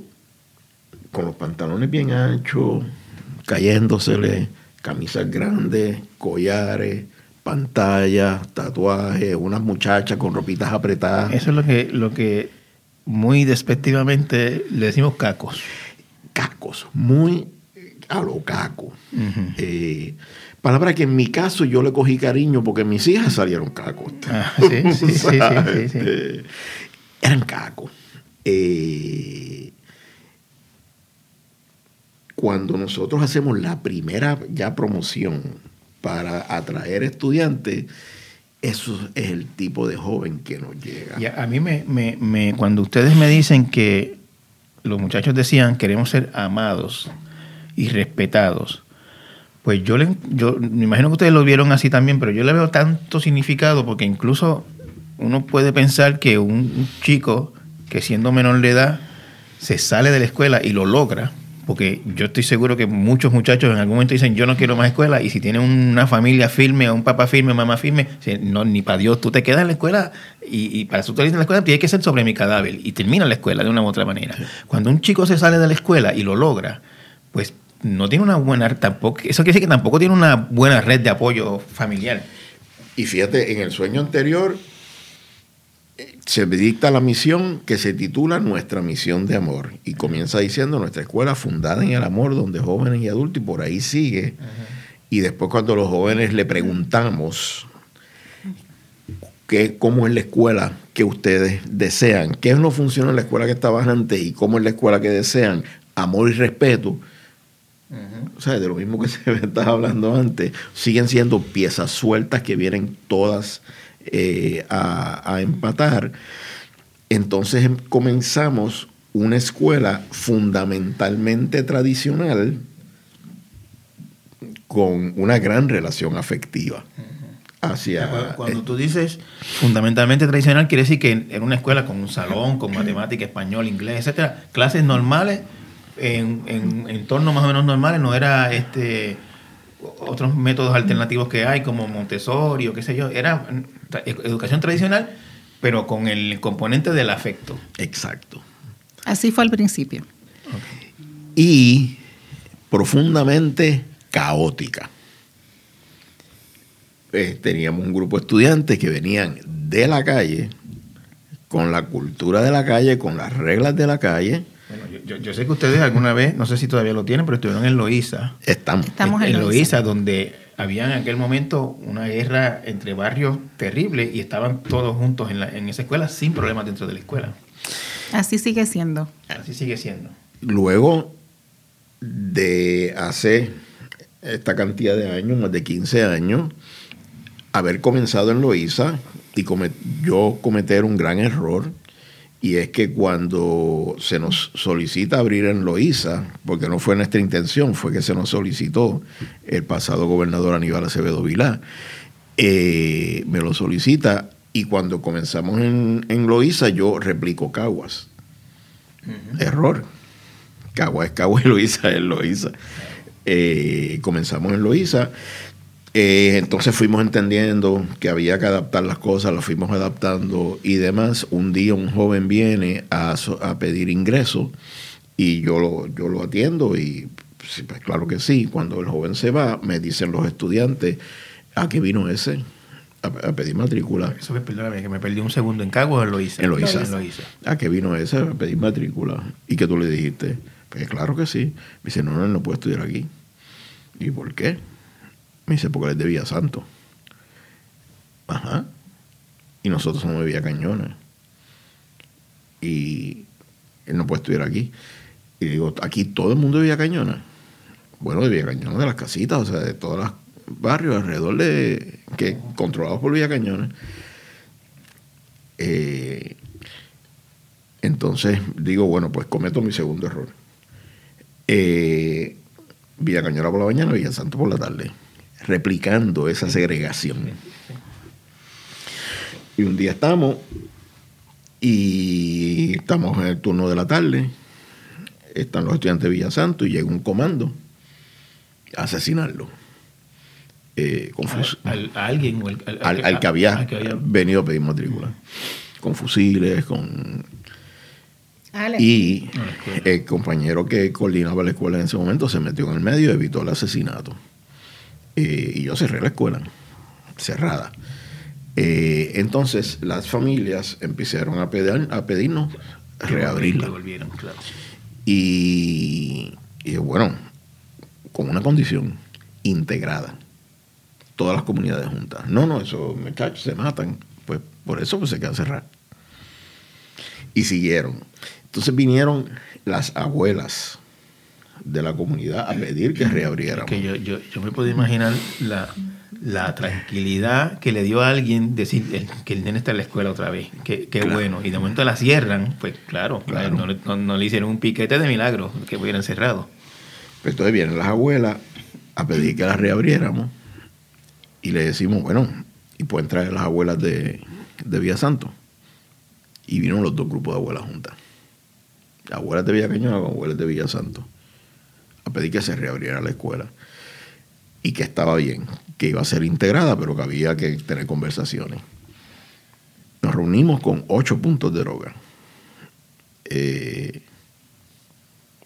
con los pantalones bien anchos, cayéndosele, camisas grandes, collares, pantallas, tatuajes, unas muchachas con ropitas apretadas. Eso es lo que, lo que muy despectivamente le decimos cacos. Cacos, muy a lo caco. Eh, palabra que en mi caso yo le cogí cariño porque mis hijas salieron cacos. Ah, sí, sí, sí, sí, ¿Sabes? sí, sí. Eh, eran cacos. Eh, cuando nosotros hacemos la primera ya promoción para atraer estudiantes, eso es el tipo de joven que nos llega. A, mí me, me- me- cuando ustedes me dicen que los muchachos decían queremos ser amados y respetados, pues yo, le, yo me imagino que ustedes lo vieron así también, pero yo le veo tanto significado porque incluso uno puede pensar que un chico que siendo menor de edad se sale de la escuela y lo logra, porque yo estoy seguro que muchos muchachos en algún momento dicen yo no quiero más escuela y si tienen una familia firme o un papá firme, mamá firme, no, ni para Dios, tú te quedas en la escuela y, y para salir de la escuela tienes que ser sobre mi cadáver y termina la escuela de una u otra manera. Cuando un chico se sale de la escuela y lo logra, pues no tiene una buena, tampoco, eso quiere decir que tampoco tiene una buena red de apoyo familiar. Y fíjate, en el sueño anterior se dicta la misión que se titula Nuestra misión de amor y comienza diciendo nuestra escuela fundada en el amor donde jóvenes y adultos y por ahí sigue. Y después cuando los jóvenes le preguntamos qué, cómo es la escuela que ustedes desean, qué no funciona en la escuela que estaban antes y cómo es la escuela que desean, amor y respeto. O sea, de lo mismo que se estaba hablando antes, siguen siendo piezas sueltas que vienen todas eh, a, a empatar. Entonces em- comenzamos una escuela fundamentalmente tradicional con una gran relación afectiva hacia... Cuando, cuando tú dices fundamentalmente tradicional, quiere decir que era una escuela con un salón, con matemática, español, inglés, etcétera, clases normales, en, en entornos más o menos normales, no era este otros métodos alternativos que hay, como Montessori o qué sé yo, era educación tradicional, pero con el componente del afecto. Exacto. Así fue al principio. y profundamente caótica. Eh, teníamos un grupo de estudiantes que venían de la calle, con la cultura de la calle, con las reglas de la calle. Bueno, yo, yo- yo sé que ustedes alguna vez, no sé si todavía lo tienen, pero estuvieron en Loíza. Estamos. Estamos en en Loíza. Loíza, donde había en aquel momento una guerra entre barrios terrible y estaban todos juntos en, la- en esa escuela sin problemas dentro de la escuela. Así sigue siendo. Así sigue siendo. Luego de hace esta cantidad de años, más de 15 años, haber comenzado en Loíza y come- yo cometer un gran error, y es que cuando se nos solicita abrir en Loíza, porque no fue nuestra intención, fue que se nos solicitó el pasado gobernador Aníbal Acevedo Vilá, eh, me lo solicita y cuando comenzamos en, en Loíza yo replico Caguas. Error. Caguas es Caguas y Loíza es Loíza. Eh, comenzamos en Loíza. Eh, entonces fuimos entendiendo que había que adaptar las cosas, las fuimos adaptando y demás. Un día un joven viene a, pedir ingreso y yo lo, yo lo atiendo y pues, claro que sí. Cuando el joven se va, me dicen los estudiantes, ¿a qué vino ese? A, a pedir matrícula. Eso que, perdóname, que me perdí un segundo en Caguas o en Loíza. En. En Loíza. ¿A qué vino ese a pedir matrícula? ¿Y que tú le dijiste? Pues claro que sí. Me dice, no, no, no puede estudiar aquí. ¿Y por qué? Dice, porque él es de Villa Santo. Ajá. Y nosotros somos de Villa Cañona. Y él no puede estudiar aquí. Y digo, aquí todo el mundo de Villa Cañona. Bueno, de Villa Cañona, de las casitas, o sea, de todos los barrios alrededor de. que controlados por Villa Cañona. Eh, entonces digo, bueno, pues cometo mi segundo error. Eh, Villa Cañona por la mañana, Villa Santo por la tarde, replicando esa segregación. Y un día estamos y estamos en el turno de la tarde, están los estudiantes de Villa Santo y llega un comando a asesinarlo. Eh, Al- a alguien o el- al, al, al que había al que había- venido a pedir matrícula. Con fusiles, con... Alex. Y el compañero que coordinaba la escuela en ese momento se metió en el medio y evitó el asesinato. Eh, y yo cerré la escuela, cerrada. Eh, entonces las familias empezaron a, pedir, a pedirnos reabrirla. Claro. Y, y bueno, con una condición integrada. Todas las comunidades juntas. No, no, esos muchachos se matan. Pues por eso pues, se quedan cerradas. Y siguieron. Entonces vinieron las abuelas de la comunidad a pedir que reabriéramos. Que yo, yo, yo me puedo imaginar la, la tranquilidad que le dio a alguien decir el- que el nene está en la escuela otra vez. Qué, qué Claro. bueno. Y de momento la cierran. Pues claro, Claro. No, le- no- no le hicieron un piquete de milagro que hubieran cerrado. Pues entonces vienen las abuelas a pedir que las reabriéramos y le decimos, bueno, y pueden traer las abuelas de, de Villa Santo. Y vinieron los dos grupos de abuelas juntas. Abuelas de Villa con abuelas de Villa Santo. A pedir que se reabriera la escuela. Y que estaba bien, que iba a ser integrada, pero que había que tener conversaciones. Nos reunimos con ocho puntos de droga. Eh,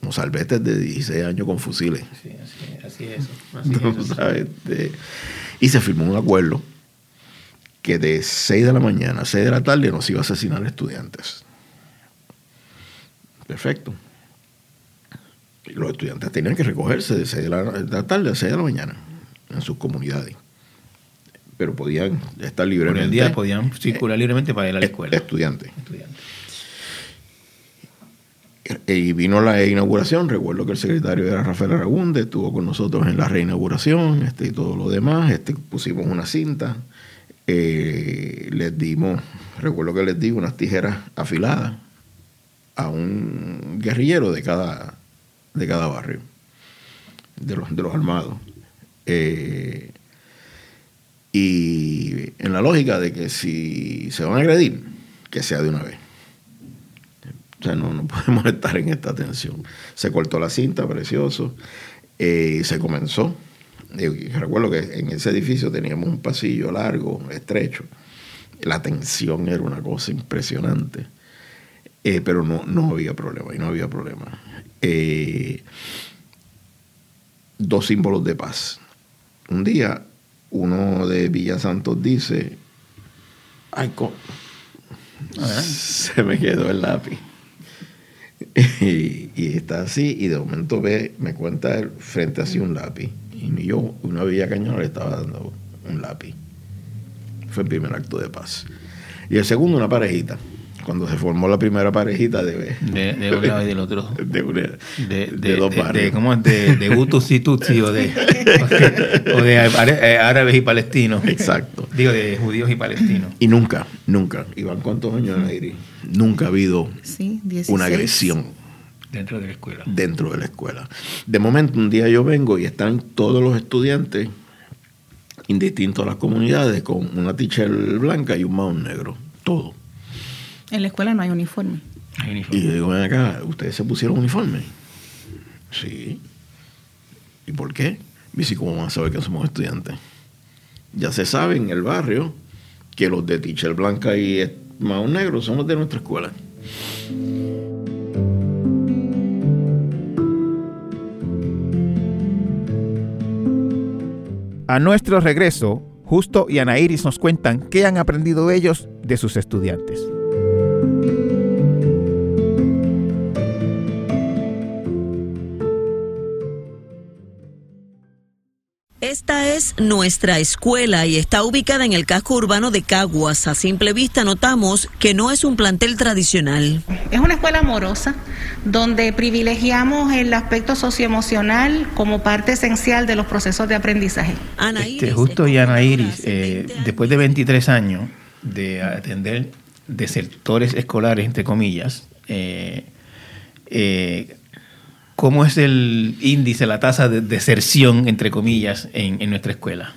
mozalbetes de 16 años con fusiles. Sí, así, así es. Así es. sabes, de- y se firmó un acuerdo que de 6 de la mañana a 6 de la tarde nos iba a asesinar estudiantes. Perfecto. Los estudiantes tenían que recogerse de 6 de la, de la tarde a 6 de la mañana en sus comunidades. pero podían estar Por libremente. el día podían circular libremente para ir a la eh, escuela. Estudiantes. Y vino la inauguración, recuerdo que el secretario era Rafael Aragunde, estuvo con nosotros en la reinauguración este, y todo lo demás, este, pusimos una cinta, eh, les dimos, recuerdo que les di unas tijeras afiladas a un guerrillero de cada, de cada barrio, de los, de los armados. Eh, y en la lógica de que si se van a agredir, que sea de una vez. O sea, no, no podemos estar en esta tensión. Se cortó la cinta, precioso, eh, se comenzó. Y recuerdo que en ese edificio teníamos un pasillo largo, estrecho. La tensión era una cosa impresionante. Eh, pero no, no había problema, y no había problema. Eh, dos símbolos de paz. Un día, uno de Villa Santos dice, ay, se me quedó el lápiz. Y, y está así, y de momento ve, me cuenta él frente así un lápiz. Y yo, una Villa Cañón, le estaba dando un lápiz. Fue el primer acto de paz. Y el segundo, una parejita. Cuando se formó la primera parejita de, De, de un lado y del otro. de, una- De, de dos de- barrios. de- ¿cómo es? De, de Hutus y Tutsi o de, o de, eh, árabes y palestinos. Exacto. Digo, de judíos y palestinos. Y nunca, nunca, Iván, ¿cuántos años en Airi? Nunca ha habido Sí, 16. una agresión Dentro de la escuela. dentro de la escuela. De momento, un día yo vengo y están todos los estudiantes, indistintos a las comunidades, con una teacher blanca y un maón negro. Todo. En la escuela no hay uniforme. Y yo digo, ven acá, ¿ustedes se pusieron uniforme? Sí. ¿Y por qué? Dice, ¿cómo van a saber que somos estudiantes? Ya se sabe en el barrio que los de teacher blanca y maón negro son los de nuestra escuela. A nuestro regreso, Justo y Ana Iris nos cuentan qué han aprendido ellos de sus estudiantes. Esta es nuestra escuela y está ubicada en el casco urbano de Caguas. A simple vista notamos que no es un plantel tradicional. Es una escuela amorosa donde privilegiamos el aspecto socioemocional como parte esencial de los procesos de aprendizaje. Este, justo y Ana Iris, eh, después de 23 años de atender desertores escolares, entre comillas, eh, eh, ¿cómo es el índice, la tasa de deserción, entre comillas, en, en nuestra escuela?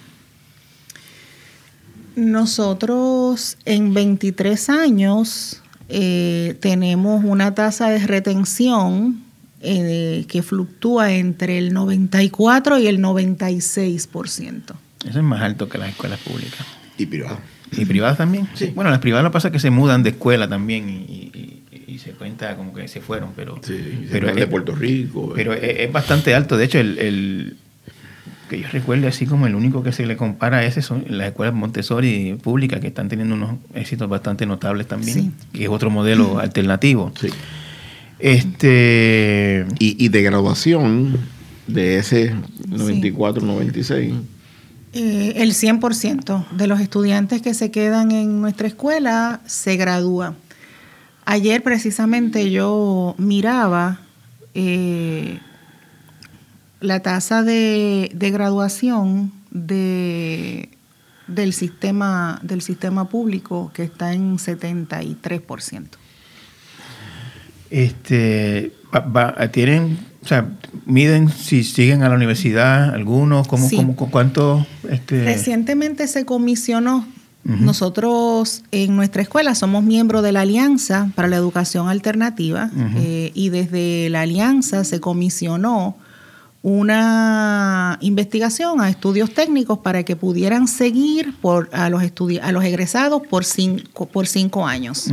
Nosotros en 23 años eh, tenemos una tasa de retención eh, que fluctúa entre el 94 y el 96%. Eso es más alto que las escuelas públicas. Y privadas. ¿Y privadas también? Sí. Bueno, las privadas lo que pasa es que se mudan de escuela también y, se cuenta como que se fueron, pero... pero es- de Puerto Rico. Pero es, es bastante alto. De hecho, el, el- que yo recuerde así como el único que se le compara a ese son las escuelas Montessori públicas que están teniendo unos éxitos bastante notables también, Sí. que es otro modelo alternativo. Este y, y de graduación de ese 94-96. Eh, el 100% de los estudiantes que se quedan en nuestra escuela se gradúa. Ayer precisamente yo miraba eh, la tasa de, de graduación de, del, sistema, del sistema público que está en 73%. este va- va- tienen, o sea, miden si siguen a la universidad algunos, cómo, Sí. cómo- cuánto este Recientemente se comisionó, Nosotros en nuestra escuela somos miembros de la Alianza para la Educación Alternativa eh, y desde la Alianza se comisionó una investigación a estudios técnicos para que pudieran seguir por, a, los a los egresados por cinco, por cinco años.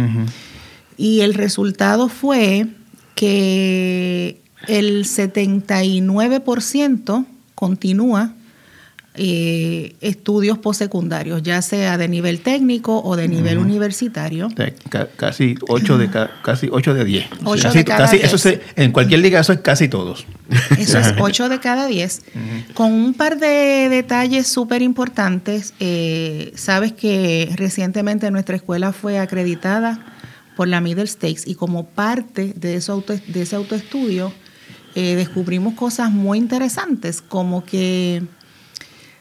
Y el resultado fue que el 79% continúa eh, estudios postsecundarios, ya sea de nivel técnico o de nivel universitario. casi 8 de, casi 8 de 10. 8 casi, de cada casi, 10. eso es- en cualquier liga eso es casi todos. Eso es 8 de cada 10. Con un par de detalles súper importantes, eh, sabes que recientemente nuestra escuela fue acreditada por la Middle Stakes y como parte de, eso auto- de ese autoestudio eh, descubrimos cosas muy interesantes, como que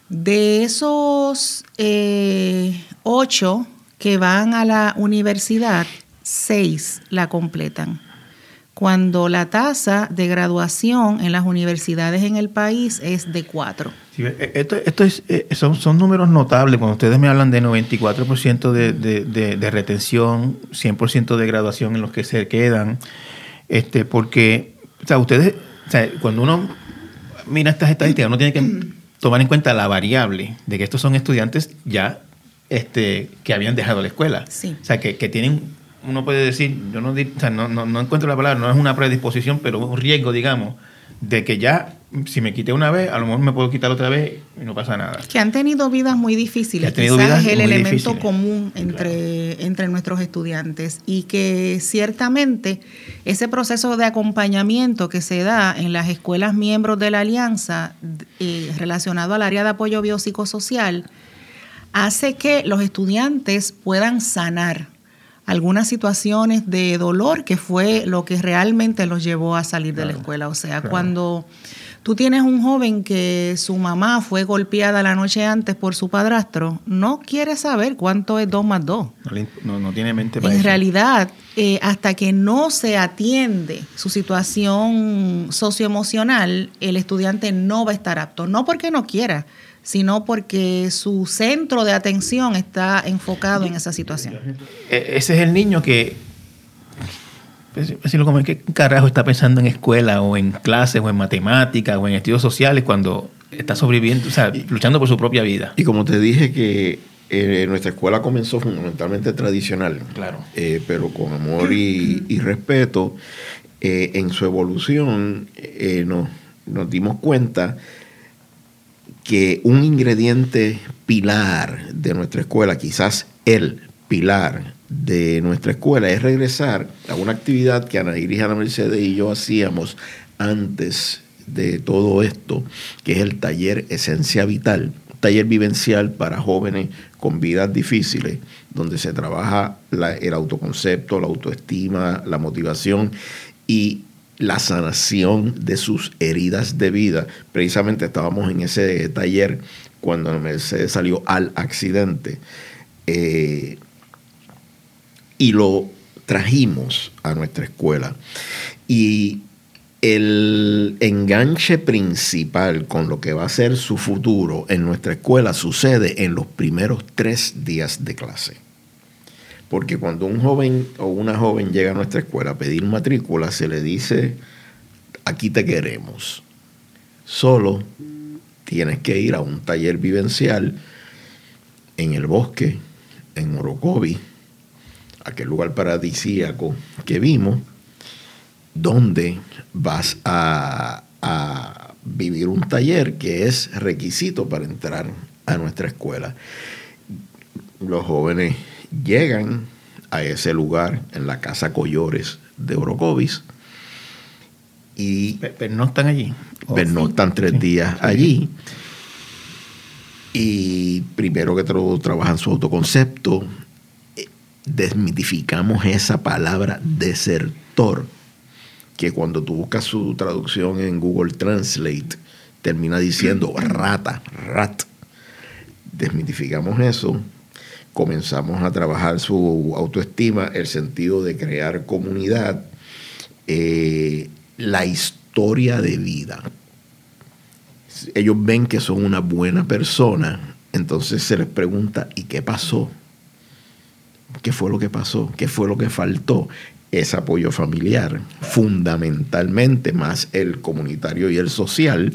de esos eh, ocho que van a la universidad, seis la completan cuando la tasa de graduación en las universidades en el país es de 4. Sí, eh, Esto, esto es, eh, son, son números notables. Cuando ustedes me hablan de 94% de, de, de, de retención, 100% de graduación en los que se quedan, este, porque, o sea, ustedes, o sea, cuando uno mira estas estadísticas, uno tiene que tomar en cuenta la variable de que estos son estudiantes ya este, que habían dejado la escuela. Sí. O sea, que, que tienen, uno puede decir, yo no, o sea, no, no, no encuentro la palabra, no es una predisposición, pero un riesgo, digamos, de que ya, si me quité una vez, a lo mejor me puedo quitar otra vez y no pasa nada. Que han tenido vidas muy difíciles. Quizás vidas es el elemento difíciles. común entre, entre nuestros estudiantes y que ciertamente ese proceso de acompañamiento que se da en las escuelas miembros de la alianza eh, relacionado al área de apoyo biopsicosocial hace que los estudiantes puedan sanar algunas situaciones de dolor que fue lo que realmente los llevó a salir de la escuela. O sea, claro. cuando tú tienes un joven que su mamá fue golpeada la noche antes por su padrastro, no quiere saber cuánto es 2 más 2. No, le- no- no tiene mente para En eso. realidad, eh, hasta que no se atiende su situación socioemocional, el estudiante no va a estar apto. No porque no quiera, sino porque su centro de atención está enfocado en esa situación. E- ese es el niño que, pues, decirlo como, ¿qué carajo está pensando en escuela o en clases o en matemáticas o en estudios sociales cuando está sobreviviendo, o sea, luchando por su propia vida? Y como te dije que eh, nuestra escuela comenzó fundamentalmente tradicional, Claro. eh, pero con amor y, y respeto, eh, en su evolución eh, nos, nos dimos cuenta que un ingrediente pilar de nuestra escuela, quizás el pilar de nuestra escuela, es regresar a una actividad que Ana Iris, Ana Mercedes y yo hacíamos antes de todo esto, que es el taller Esencia Vital, taller vivencial para jóvenes con vidas difíciles, donde se trabaja el autoconcepto, la autoestima, la motivación y la sanación de sus heridas de vida. Precisamente estábamos en ese taller cuando Mercedes salió al accidente eh, y lo trajimos a nuestra escuela. Y el enganche principal con lo que va a ser su futuro en nuestra escuela sucede en los primeros tres días de clase. Porque cuando un joven o una joven llega a nuestra escuela a pedir matrícula, se le dice, aquí te queremos. Solo tienes que ir a un taller vivencial en el bosque, en Orocovi, aquel lugar paradisíaco que vimos, donde vas a, a vivir un taller que es requisito para entrar a nuestra escuela. Los jóvenes llegan a ese lugar en la casa Collores de Orocovis y Pero no están allí. pernoctan tres días allí. Y primero que todo trabajan su autoconcepto, eh, desmitificamos esa palabra desertor, que cuando tú buscas su traducción en Google Translate, termina diciendo rata, rat. Desmitificamos eso, comenzamos a trabajar su autoestima, el sentido de crear comunidad, eh, la historia de vida. Ellos ven que son una buena persona, entonces se les pregunta, ¿y qué pasó? ¿Qué fue lo que pasó? ¿Qué fue lo que faltó? Ese apoyo familiar, fundamentalmente, más el comunitario y el social,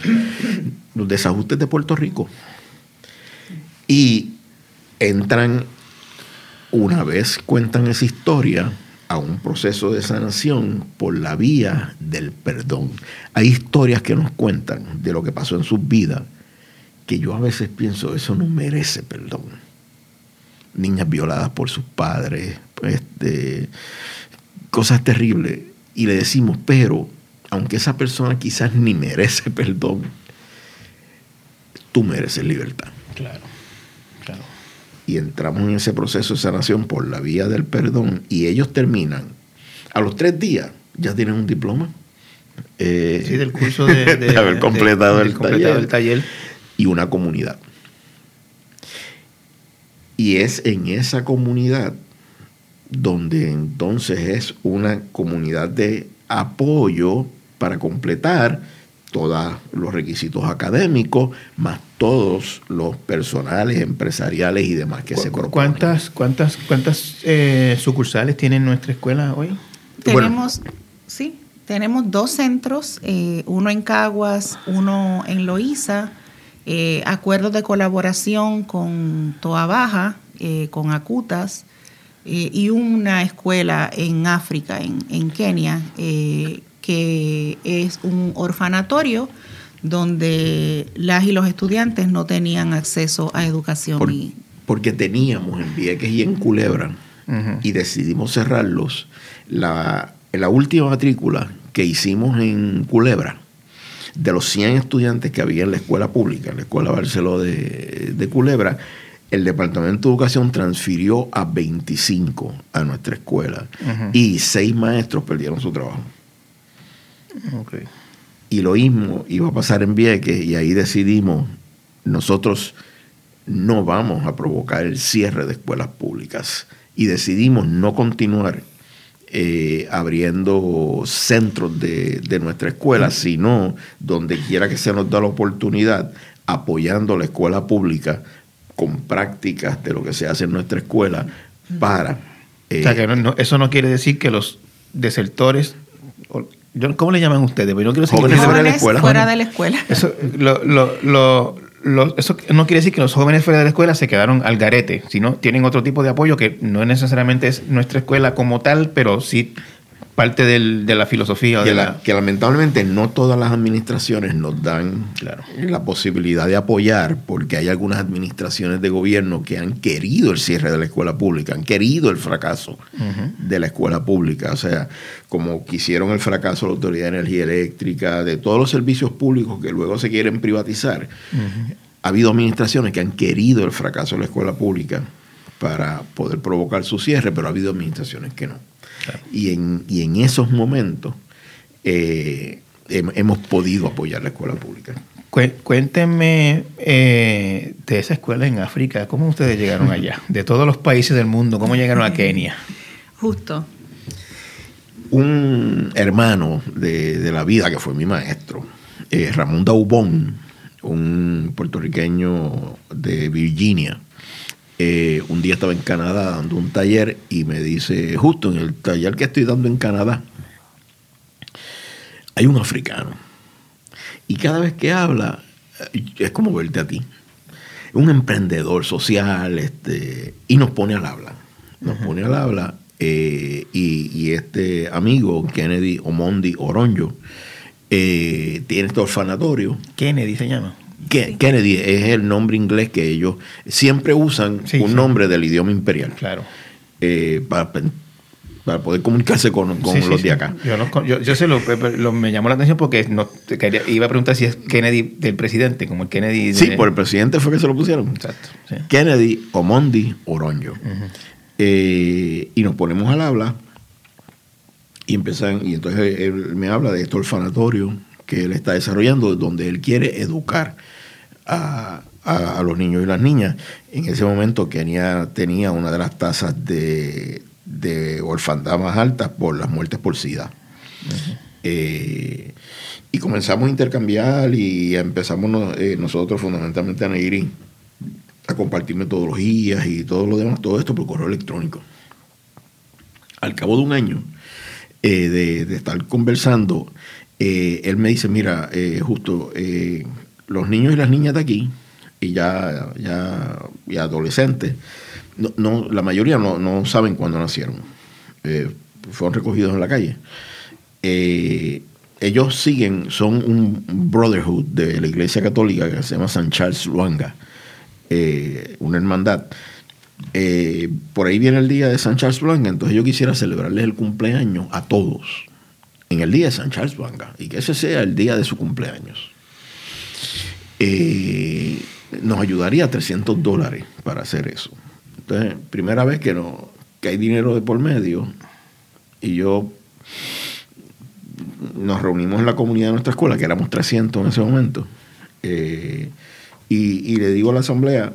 los desajustes de Puerto Rico. Y entran, una vez cuentan esa historia, a un proceso de sanación por la vía del perdón. Hay historias que nos cuentan de lo que pasó en sus vidas que yo a veces pienso, eso no merece perdón. Niñas violadas por sus padres, este, cosas terribles. Y le decimos, pero aunque esa persona quizás ni merece perdón, tú mereces libertad. Claro, claro. Y entramos en ese proceso de sanación por la vía del perdón y ellos terminan. A los tres días ya tienen un diploma. Eh, sí, del curso de, de haber completado, de, el, completado taller, el taller. Y una comunidad. Y es en esa comunidad donde entonces es una comunidad de apoyo para completar todos los requisitos académicos, más todos los personales, empresariales y demás que se proponen. ¿Cuántas, cuántas, cuántas eh, sucursales tiene nuestra escuela hoy? Tenemos, bueno. sí, tenemos dos centros, eh, uno en Caguas, uno en Loíza, eh, acuerdos de colaboración con Toa Baja, eh, con Acutas, y una escuela en África, en, en Kenia, que es un orfanatorio donde las y los estudiantes no tenían acceso a educación. Por, y, porque teníamos en Vieques y en Culebra uh -huh. y decidimos cerrarlos. La, la última matrícula que hicimos en Culebra, de los 100 estudiantes que había en la escuela pública, en la escuela Barceló de, de Culebra, el Departamento de Educación transfirió a 25 a nuestra escuela uh -huh. y seis maestros perdieron su trabajo. Okay. Y lo mismo iba a pasar en Vieques y ahí decidimos, nosotros no vamos a provocar el cierre de escuelas públicas. Y decidimos no continuar eh, abriendo centros de, de nuestra escuela, sino donde quiera que se nos da la oportunidad, apoyando la escuela pública con prácticas de lo que se hace en nuestra escuela para... Eh, o sea, que no, no, eso no quiere decir que los desertores ¿Cómo le llaman ustedes? Yo no quiero decir jóvenes, que fuera de la escuela. Fuera de la escuela. Eso, lo, lo, lo, eso no quiere decir que los jóvenes fuera de la escuela se quedaron al garete, sino tienen otro tipo de apoyo que no necesariamente es nuestra escuela como tal, pero sí parte del, de la filosofía. Que, de la, la... que, lamentablemente no todas las administraciones nos dan claro. la posibilidad de apoyar, porque hay algunas administraciones de gobierno que han querido el cierre de la escuela pública, han querido el fracaso uh -huh. de la escuela pública. O sea, como quisieron el fracaso de la Autoridad de Energía Eléctrica, de todos los servicios públicos que luego se quieren privatizar. Uh -huh. Ha habido administraciones que han querido el fracaso de la escuela pública para poder provocar su cierre, pero ha habido administraciones que no. Claro. Y, en, y en esos momentos eh, hemos podido apoyar la escuela pública. Cuéntenme eh, de esa escuela en África, ¿cómo ustedes llegaron allá? De todos los países del mundo, ¿cómo llegaron a Kenia? Justo. Un hermano de, de la vida que fue mi maestro, eh, Ramón Daubón, un puertorriqueño de Virginia, eh, un día estaba en Canadá dando un taller y me dice, justo en el taller que estoy dando en Canadá, hay un africano. Y cada vez que habla, es como verte a ti. Un emprendedor social, este, y nos pone al habla. Nos pone al habla. Eh, y, y, este amigo, Kennedy Omondi Oronjo, eh, tiene este orfanatorio. Kennedy se llama. Kennedy es el nombre inglés que ellos siempre usan sí, un sí. nombre del idioma imperial. Claro. Eh, para, para, poder comunicarse con, con sí, los de acá. Yo, no, yo, yo sé, lo, lo, me llamó la atención porque no, quería, iba a preguntar si es Kennedy del presidente, como el Kennedy. De... Sí, por el presidente fue que se lo pusieron. Exacto. Kennedy Omondi Oronjo. Uh -huh. eh, y nos ponemos al habla y empiezan, y entonces él me habla de este orfanatorio que él está desarrollando, donde él quiere educar a, a, a, los niños y las niñas. En ese momento Kenia tenía una de las tasas de, de orfandad más altas por las muertes por SIDA. Uh -huh. eh, y comenzamos a intercambiar y empezamos eh, nosotros fundamentalmente a Negri a compartir metodologías y todo lo demás, todo esto por correo electrónico. Al cabo de un año eh, de, de, estar conversando, él me dice, mira, justo los niños y las niñas de aquí, y ya, ya y adolescentes, no, no, la mayoría no, no saben cuándo nacieron. fueron recogidos en la calle. ellos siguen, son un brotherhood de la Iglesia Católica que se llama San Charles Luanga, eh, una hermandad. Eh, por ahí viene el día de San Charles Luanga, entonces yo quisiera celebrarles el cumpleaños a todos en el día de San Charles Luanga y que ese sea el día de su cumpleaños. Eh, nos ayudaría 300 dólares para hacer eso. Entonces, primera vez que, no, que hay dinero de por medio y yo nos reunimos en la comunidad de nuestra escuela, que éramos 300 en ese momento, eh, y, le digo a la asamblea,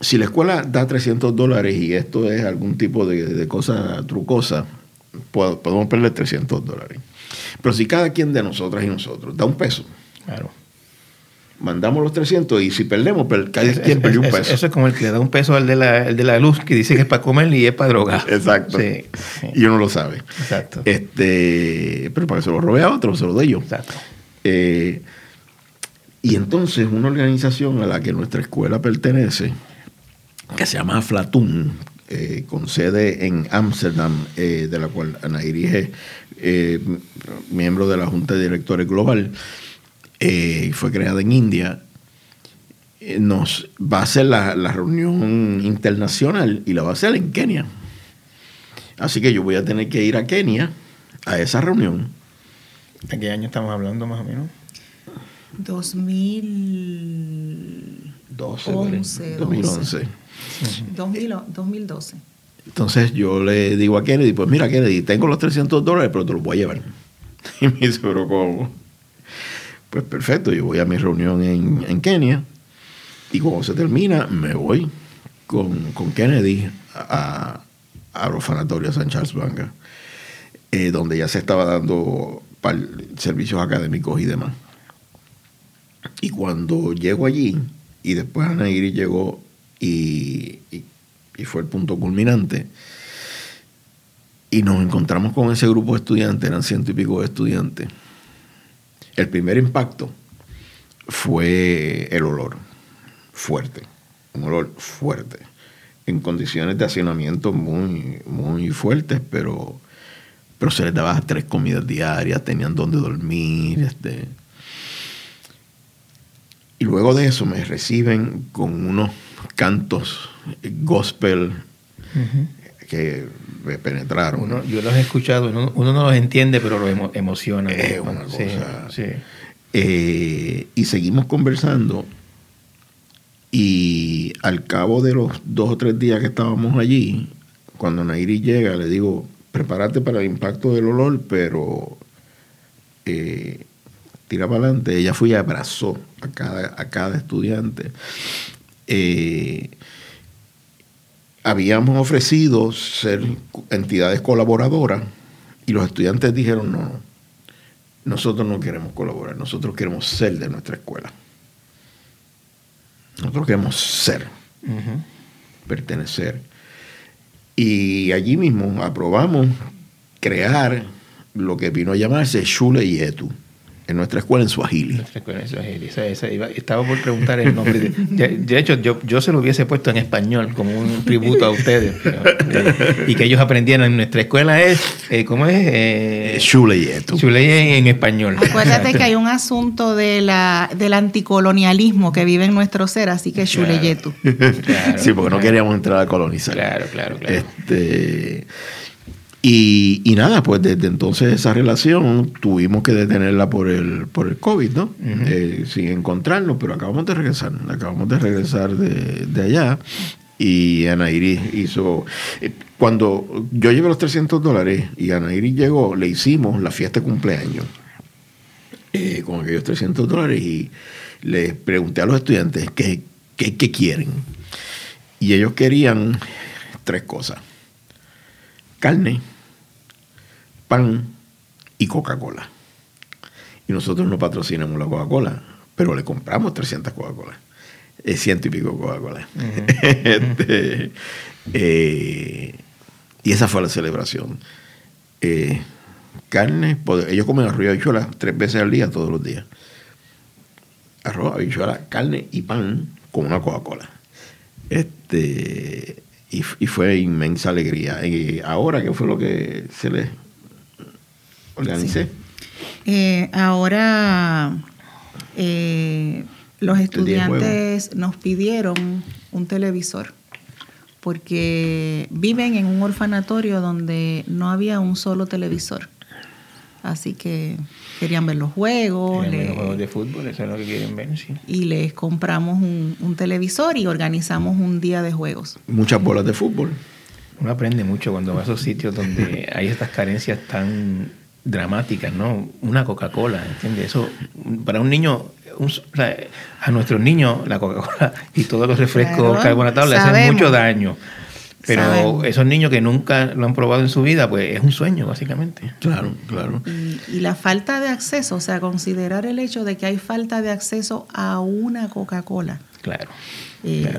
si la escuela da 300 dólares y esto es algún tipo de, cosa trucosa, podemos perder 300 dólares. Pero si cada quien de nosotras y nosotros da un peso, claro mandamos los 300 y si perdemos, cada quien perdió un peso. Eso es como el que le da un peso al de la, de la luz que dice que es para comer y es para drogar. Exacto. Y uno lo sabe. Exacto. Este, pero para que se lo robe a otro, se lo doy yo. Exacto. Eh, y entonces una organización a la que nuestra escuela pertenece, que se llama Flatun, eh, con sede en Ámsterdam, eh, de la cual Ana dirige, miembro de la Junta de Directores Global, eh, fue creada en India, eh, nos va a hacer la, reunión internacional y la va a hacer en Kenia. Así que yo voy a tener que ir a Kenia a esa reunión. ¿De qué año estamos hablando más o menos? 2012. 2011. 2012. Entonces yo le digo a Kennedy, pues mira Kennedy, tengo los 300 dólares, pero te los voy a llevar. Y me dice, pero ¿cómo? Pues perfecto, yo voy a mi reunión en, Kenia y cuando se termina me voy con, Kennedy a, a, los sanatorios San Charles Blanca, eh, donde ya se estaba dando servicios académicos y demás. Y cuando llego allí, y después Ana llegó y, y, fue el punto culminante, y nos encontramos con ese grupo de estudiantes, eran ciento y pico de estudiantes, el primer impacto fue el olor fuerte, un olor fuerte, en condiciones de hacinamiento muy, muy fuertes, pero, pero se les daba tres comidas diarias, tenían donde dormir. Este. Y luego de eso me reciben con unos cantos gospel que me penetraron. yo los he escuchado, uno, no los entiende, pero los emociona. Eh, y seguimos conversando. Y al cabo de los dos o tres días que estábamos allí, cuando Nairi llega, le digo, prepárate para el impacto del olor, pero eh, tira para adelante. Ella fue y abrazó a cada, a cada estudiante. Eh, habíamos ofrecido ser entidades colaboradoras y los estudiantes dijeron, no, nosotros no queremos colaborar, nosotros queremos ser de nuestra escuela. Nosotros queremos ser, pertenecer. Y allí mismo aprobamos crear lo que vino a llamarse Shule Yetu en nuestra escuela en Suajili. Nuestra escuela en Suajili. estaba por preguntar el nombre. De, hecho, yo, yo, se lo hubiese puesto en español como un tributo a ustedes. Eh, y que ellos aprendieran en nuestra escuela es, eh, ¿cómo es? Eh, Chuleyeto. Chule en, español. Acuérdate que hay un asunto de la, del anticolonialismo que vive en nuestro ser, así que Chuleyeto. sí, porque no queríamos entrar a colonizar. Claro, claro, claro. Este, y, nada, pues desde entonces esa relación tuvimos que detenerla por el, por el COVID, ¿no? Eh, sin encontrarnos, pero acabamos de regresar, acabamos de regresar de, allá. Y Ana Iris hizo. Eh, cuando yo llevé los 300 dólares y Ana Iris llegó, le hicimos la fiesta de cumpleaños eh, con aquellos 300 dólares y le pregunté a los estudiantes qué, qué quieren. Y ellos querían tres cosas: carne pan y Coca-Cola. Y nosotros no patrocinamos la Coca-Cola, pero le compramos 300 Coca-Cola. Es ciento y pico Coca-Cola. Este, eh, y esa fue la celebración. Eh, carne, ellos comen arroz y habichuela tres veces al día, todos los días. Arroz, habichuela, carne y pan con una Coca-Cola. Este, y, y, fue inmensa alegría. Y ahora, ¿qué fue lo que se les organicé. Eh, ahora eh, los estudiantes nos pidieron un televisor porque viven en un orfanatorio donde no había un solo televisor. Así que querían ver los juegos. Querían ver los juegos de fútbol, eso es lo que quieren ver, sí. Y les compramos un, un televisor y organizamos un día de juegos. Muchas bolas de fútbol. Uno aprende mucho cuando va a esos sitios donde hay estas carencias tan dramáticas, ¿no? Una Coca-Cola, ¿entiendes? Eso, para un niño, un- o sea, a nuestros niños la Coca-Cola y todos los refrescos Claro, carbonatados le hacen mucho daño. Pero esos niños que nunca lo han probado en su vida, pues es un sueño, básicamente. Claro, claro. Y, y la falta de acceso, o sea, considerar el hecho de que hay falta de acceso a una Coca-Cola. Claro. Eh,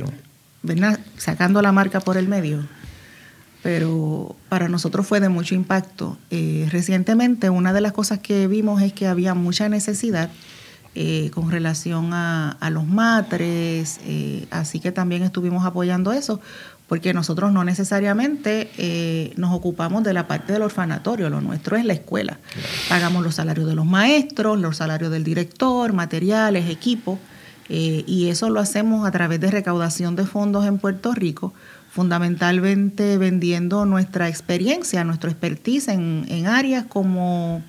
¿verdad? Sacando la marca por el medio. Pero para nosotros fue de mucho impacto. Eh, recientemente una de las cosas que vimos es que había mucha necesidad eh, con relación a, a los matres, eh, así que también estuvimos apoyando eso, porque nosotros no necesariamente eh, nos ocupamos de la parte del orfanatorio, lo nuestro es la escuela. Pagamos los salarios de los maestros, los salarios del director, materiales, equipos, eh, y eso lo hacemos a través de recaudación de fondos en Puerto Rico, fundamentalmente vendiendo nuestra experiencia, nuestro expertise en, en áreas como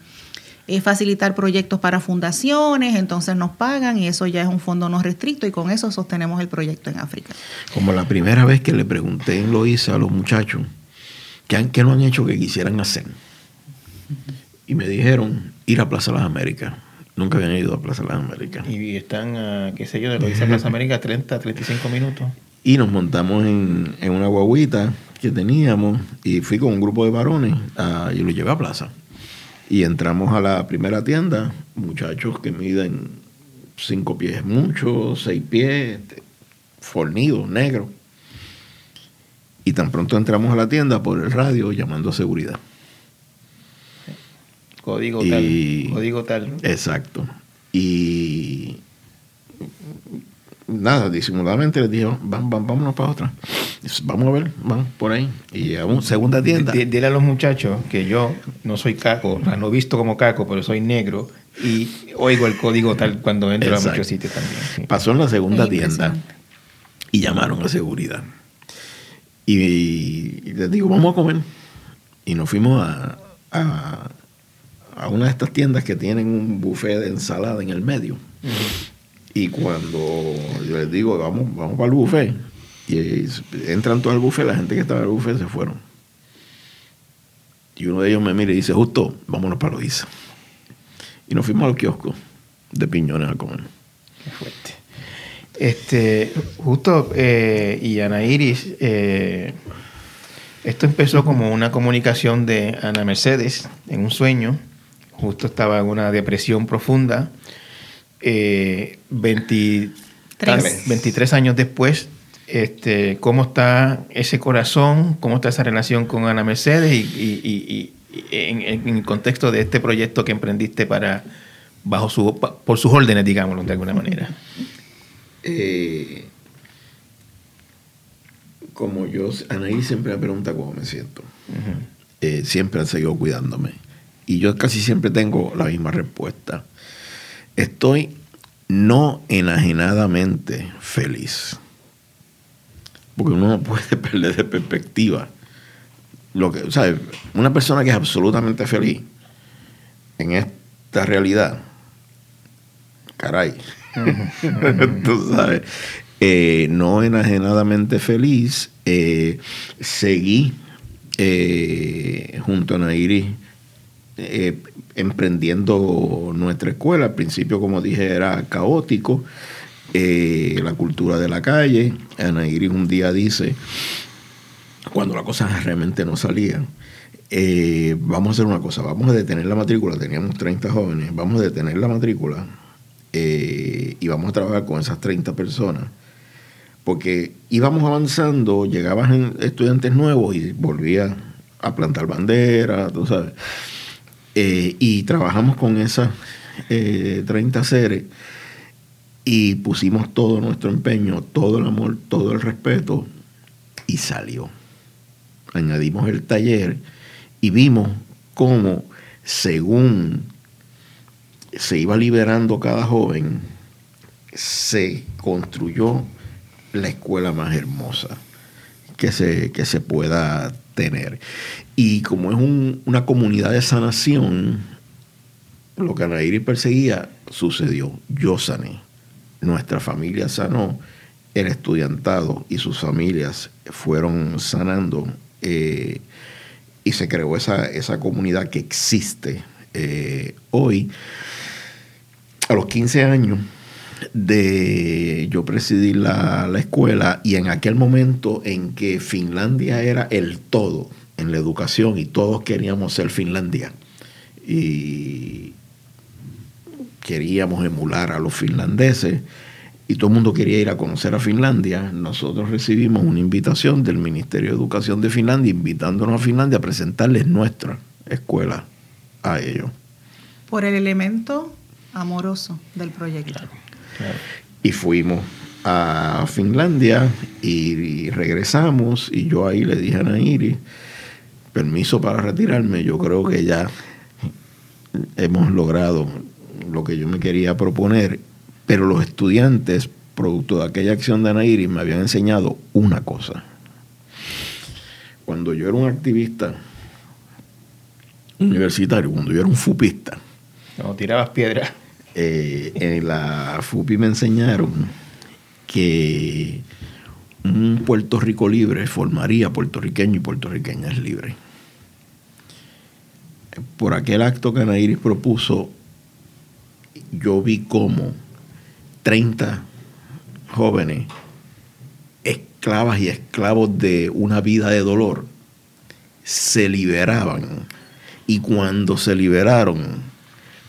eh, facilitar proyectos para fundaciones, entonces nos pagan y eso ya es un fondo no restricto y con eso sostenemos el proyecto en África. Como la primera vez que le pregunté en Loíza a los muchachos ¿qué, han- qué no han hecho que quisieran hacer. Y me dijeron ir a Plaza Las Américas. Nunca habían ido a Plaza Las Américas. Y están, a, qué sé yo, de lo dice Plaza América, 30, 35 minutos. Y nos montamos en, en una guaguita que teníamos y fui con un grupo de varones a- y lo llevé a Plaza. Y entramos a la primera tienda, muchachos que miden cinco pies mucho, seis pies, este, fornidos, negros. Y tan pronto entramos a la tienda por el radio llamando a seguridad. Código Y- tal. Código tal. Exacto. Y nada, disimuladamente les dije, "Vam- vam- vámonos para otra. Dice, Vamos a ver, vamos por ahí. Y llegamos, segunda tienda. D- Dile a los muchachos que yo no soy caco, o sea, no visto como caco, pero soy negro y oigo el código tal cuando entro a Exacto. muchos sitios también. sí. Pasó en la segunda tienda y llamaron a seguridad. Y, y les digo, vamos a comer. Y nos fuimos a, a, a una de estas tiendas que tienen un buffet de ensalada en el medio. Y cuando yo les digo, vamos, vamos para el buffet, y entran todos al buffet, la gente que estaba en el buffet se fueron. Y uno de ellos me mira y dice, justo, vámonos para Loíza. Y nos fuimos al kiosco de piñones a comer. Qué fuerte. Este, justo, eh, y Ana Iris, eh, esto empezó como una comunicación de Ana Mercedes en un sueño. Justo estaba en una depresión profunda. Eh, 23, 23 años después, este, ¿cómo está ese corazón? ¿Cómo está esa relación con Ana Mercedes? Y, y- y- y en, en el contexto de este proyecto que emprendiste para bajo su, por sus órdenes, digámoslo de alguna manera. Eh, como yo, Anaí siempre me pregunta cómo me siento. Eh, siempre han seguido cuidándome. Y yo casi siempre tengo la misma respuesta. Estoy no enajenadamente feliz. Porque uno no puede perder de perspectiva. Lo que, ¿sabes? Una persona que es absolutamente feliz en esta realidad, caray, tú sabes, eh, no enajenadamente feliz, eh, seguí eh, junto a Nairi emprendiendo nuestra escuela. Al principio, como dije, era caótico, eh, la cultura de la calle. Ana Iris un día dice, cuando las cosas realmente no salían, eh, vamos a hacer una cosa, vamos a detener la matrícula, teníamos 30 jóvenes, vamos a detener la matrícula eh, y vamos a trabajar con esas 30 personas. Porque íbamos avanzando, llegaban estudiantes nuevos y volvía a plantar bandera, tú sabes. Eh, y trabajamos con esas eh, 30 seres y pusimos todo nuestro empeño, todo el amor, todo el respeto y salió. Añadimos el taller y vimos cómo, según se iba liberando cada joven, se construyó la escuela más hermosa que se, que se pueda tener. Y como es una comunidad de sanación, lo que Anaíri perseguía sucedió. Yo sané. Nuestra familia sanó. El estudiantado y sus familias fueron sanando. Eh, y se creó esa, esa comunidad que existe eh, hoy. A los 15 años de yo presidí la, la, escuela y en aquel momento en que Finlandia era el todo en la educación y todos queríamos ser Finlandia y queríamos emular a los finlandeses y todo el mundo quería ir a conocer a Finlandia, nosotros recibimos una invitación del Ministerio de Educación de Finlandia invitándonos a Finlandia a presentarles nuestra escuela a ellos. Por el elemento amoroso del proyecto. Y fuimos a Finlandia y, regresamos y yo ahí le dije a Nairi, permiso para retirarme, yo creo que ya hemos logrado lo que yo me quería proponer, pero los estudiantes, producto de aquella acción de Nairi, me habían enseñado una cosa. Cuando yo era un activista universitario, cuando yo era un fupista, no tirabas piedras eh, en la FUPI me enseñaron que un Puerto Rico libre formaría puertorriqueños y puertorriqueñas libres. Por aquel acto que Anairis propuso, yo vi como 30 jóvenes, esclavas y esclavos de una vida de dolor, se liberaban. Y cuando se liberaron,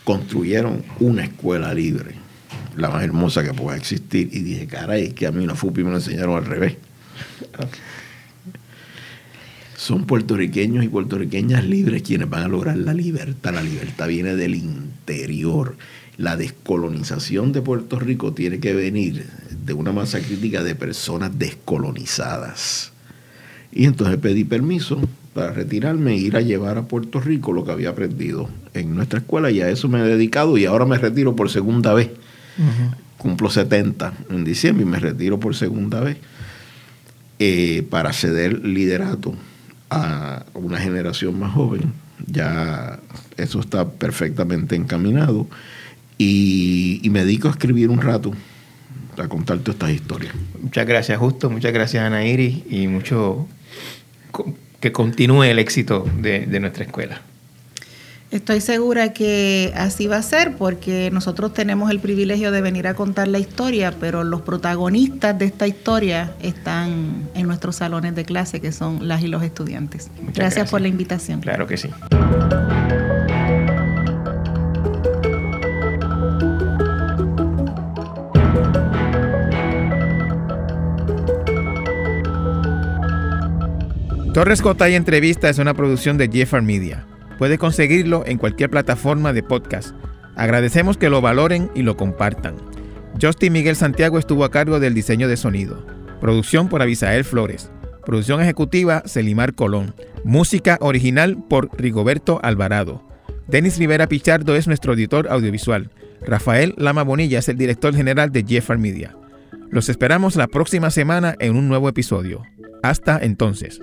construyeron una escuela libre, la más hermosa que pueda existir. Y dije, caray, que a mí una FUPI me lo enseñaron al revés. Son puertorriqueños y puertorriqueñas libres quienes van a lograr la libertad. La libertad viene del interior. La descolonización de Puerto Rico tiene que venir de una masa crítica de personas descolonizadas. Y entonces pedí permiso para retirarme e ir a llevar a Puerto Rico lo que había aprendido en nuestra escuela y a eso me he dedicado y ahora me retiro por segunda vez. Cumplo 70 en diciembre y me retiro por segunda vez eh, para ceder liderato a una generación más joven. Ya eso está perfectamente encaminado y, y me dedico a escribir un rato a contar todas estas historias. Muchas gracias, Justo. Muchas gracias, Ana Iris. Y mucho que continúe el éxito de, de nuestra escuela. Estoy segura que así va a ser porque nosotros tenemos el privilegio de venir a contar la historia, pero los protagonistas de esta historia están en nuestros salones de clase, que son las y los estudiantes. Gracias, gracias, por la invitación. Claro que sí. Torres Cotay Entrevista es una producción de Jeffar Media. Puede conseguirlo en cualquier plataforma de podcast. Agradecemos que lo valoren y lo compartan. Justin Miguel Santiago estuvo a cargo del diseño de sonido. Producción por Abisael Flores. Producción ejecutiva Celimar Colón. Música original por Rigoberto Alvarado. Denis Rivera Pichardo es nuestro editor audiovisual. Rafael Lama Bonilla es el director general de Jeffar Media. Los esperamos la próxima semana en un nuevo episodio. Hasta entonces.